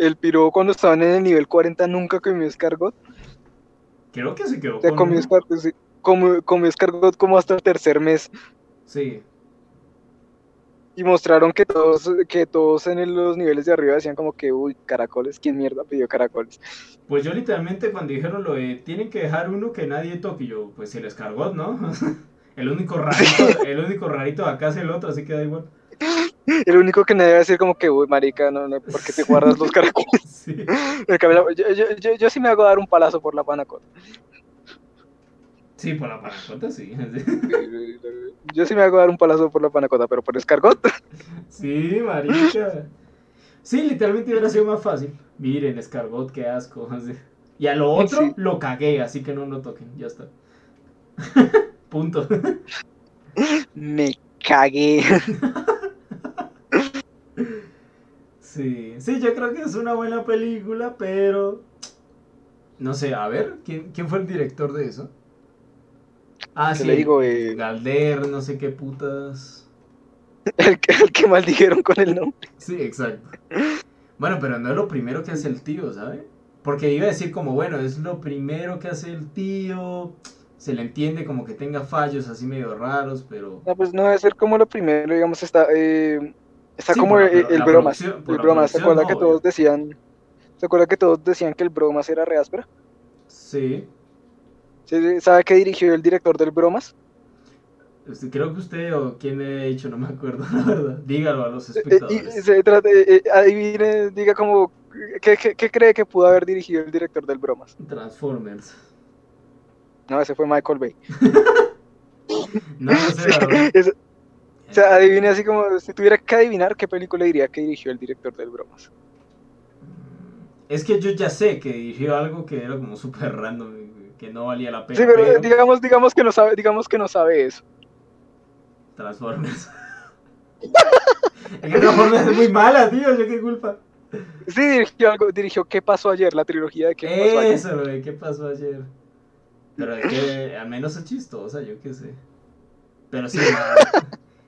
el piro cuando estaban en el nivel 40 nunca comió escargot. Creo que se quedó O sea, con comió, escargot, sí, comió, comió escargot como hasta el tercer mes. Sí, Y mostraron que todos, que todos en el- los niveles de arriba decían como que, uy, caracoles, ¿quién mierda pidió caracoles? pues yo literalmente cuando dijeron lo de tienen que dejar uno que nadie toque, yo, pues el escargot, ¿no? El único rarito, el único rarito de acá es el otro, así que da igual. El único que nadie va a decir como que, uy, marica, no, no, ¿por qué te guardas los caracoles? Sí. Yo, yo, yo, yo sí me hago dar un palazo por la panacota. Sí, por la panacota, sí. Yo sí me hago dar un palazo por la panacota, pero por escargot. Sí, marica. Sí, literalmente hubiera sido más fácil. Miren, escargot, qué asco. Y a lo otro Sí. lo cagué, así que no lo toquen, ya está. Punto. Me cagué. Sí, sí, yo creo que es una buena película, pero... No sé, a ver, ¿quién, quién fue el director de eso? Ah, ¿Qué sí, le digo? Eh, Galder, no sé qué putas. el, que, el que maldijeron con el nombre. Sí, exacto. Bueno, pero no es lo primero que hace el tío, ¿sabe? Porque iba a decir como, bueno, es lo primero que hace el tío. Se le entiende como que tenga fallos así medio raros, pero... No, pues no debe ser como lo primero, digamos, está, eh, está Sí, como la- el, bromas. El bromas, ¿se acuerda no, que todos decían, ¿se acuerda que todos decían que el bromas era re áspera? Sí. ¿Sí, sí, ¿Sabe qué dirigió el director del bromas? Este, creo que usted o quién le ha dicho, no me acuerdo, la verdad. Dígalo a los Eh, espectadores. se eh, eh, adivine, diga como, ¿qué, qué, qué cree que pudo haber dirigido el director del bromas? Transformers. No, ese fue Michael Bay. No, sé. Es- o sea, adivine así como, si tuviera que adivinar, ¿qué película diría que dirigió el director del bromas? Es que yo ya sé que dirigió algo que era como súper random, que no valía la pena. Sí, pero pero digamos, digamos que no sabe, digamos que no sabe eso. Transformers. es que Transformers es muy mala, tío, yo qué culpa. Sí, dirigió algo, dirigió ¿Qué pasó ayer? La trilogía de ¿Qué pasó ayer? Eso, güey, ¿qué pasó ayer? Pero es que al menos es chistosa, yo qué sé. Pero sí,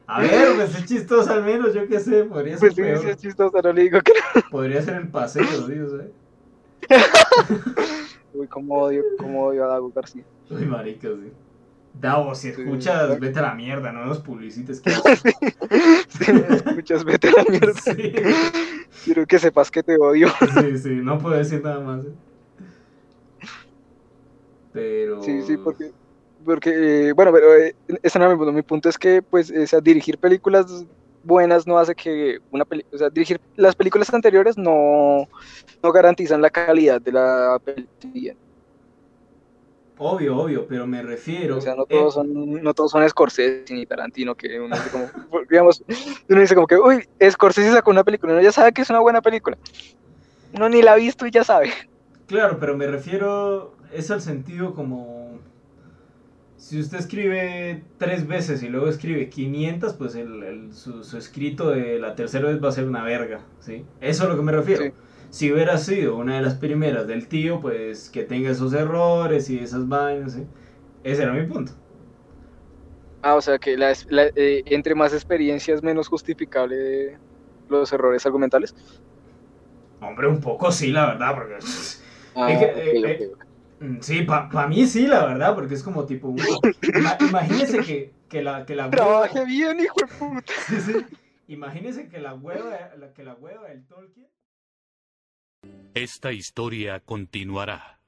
a ver, pues es chistosa al menos, yo qué sé, podría ser Pues sí, peor. sí es chistoso, no le digo que no. Podría ser el paseo, tío, ¿sabes? Uy, cómo odio, cómo odio a Dago García. Uy, marica, sí. Davo, si escuchas, vete a la mierda, no nos publicites. Que Si me escuchas, vete a la mierda. sí, Quiero que sepas que te odio. sí, sí, no puedo decir nada más. ¿eh? Pero. Sí, sí, porque, porque eh, bueno, pero eh, ese no mi punto. Mi punto es que, pues, o sea, dirigir películas buenas no hace que una película, o sea, dirigir las películas anteriores no, no garantizan la calidad de la película. Obvio, obvio, pero me refiero. O sea, no eh, todos son, no todos son Scorsese ni Tarantino, que uno dice como, digamos, uno dice como que, uy, Scorsese sacó una película, uno ya sabe que es una buena película. Uno ni la ha visto y ya sabe. Claro, pero me refiero. Es al sentido como. Si usted escribe tres veces y luego escribe 500, pues el, el- su, su escrito de la tercera vez va a ser una verga, ¿sí? Eso es a lo que me refiero. Sí. Si hubiera sido una de las primeras del tío, pues que tenga esos errores y esas vainas, ¿sí? Ese era mi punto. Ah, o sea que la, la- eh, entre más experiencias, menos justificable los errores argumentales. Hombre, un poco sí, la verdad, porque... Ah, Es que, eh, ok. Mm, Sí, para mí sí, la verdad, porque es como tipo... ima- imagínese que, que la, que la hueva... Trabaje bien, hijo de puta. Sí, sí. Imagínese que la hueva, la, que la hueva del Tolkien... Esta historia continuará.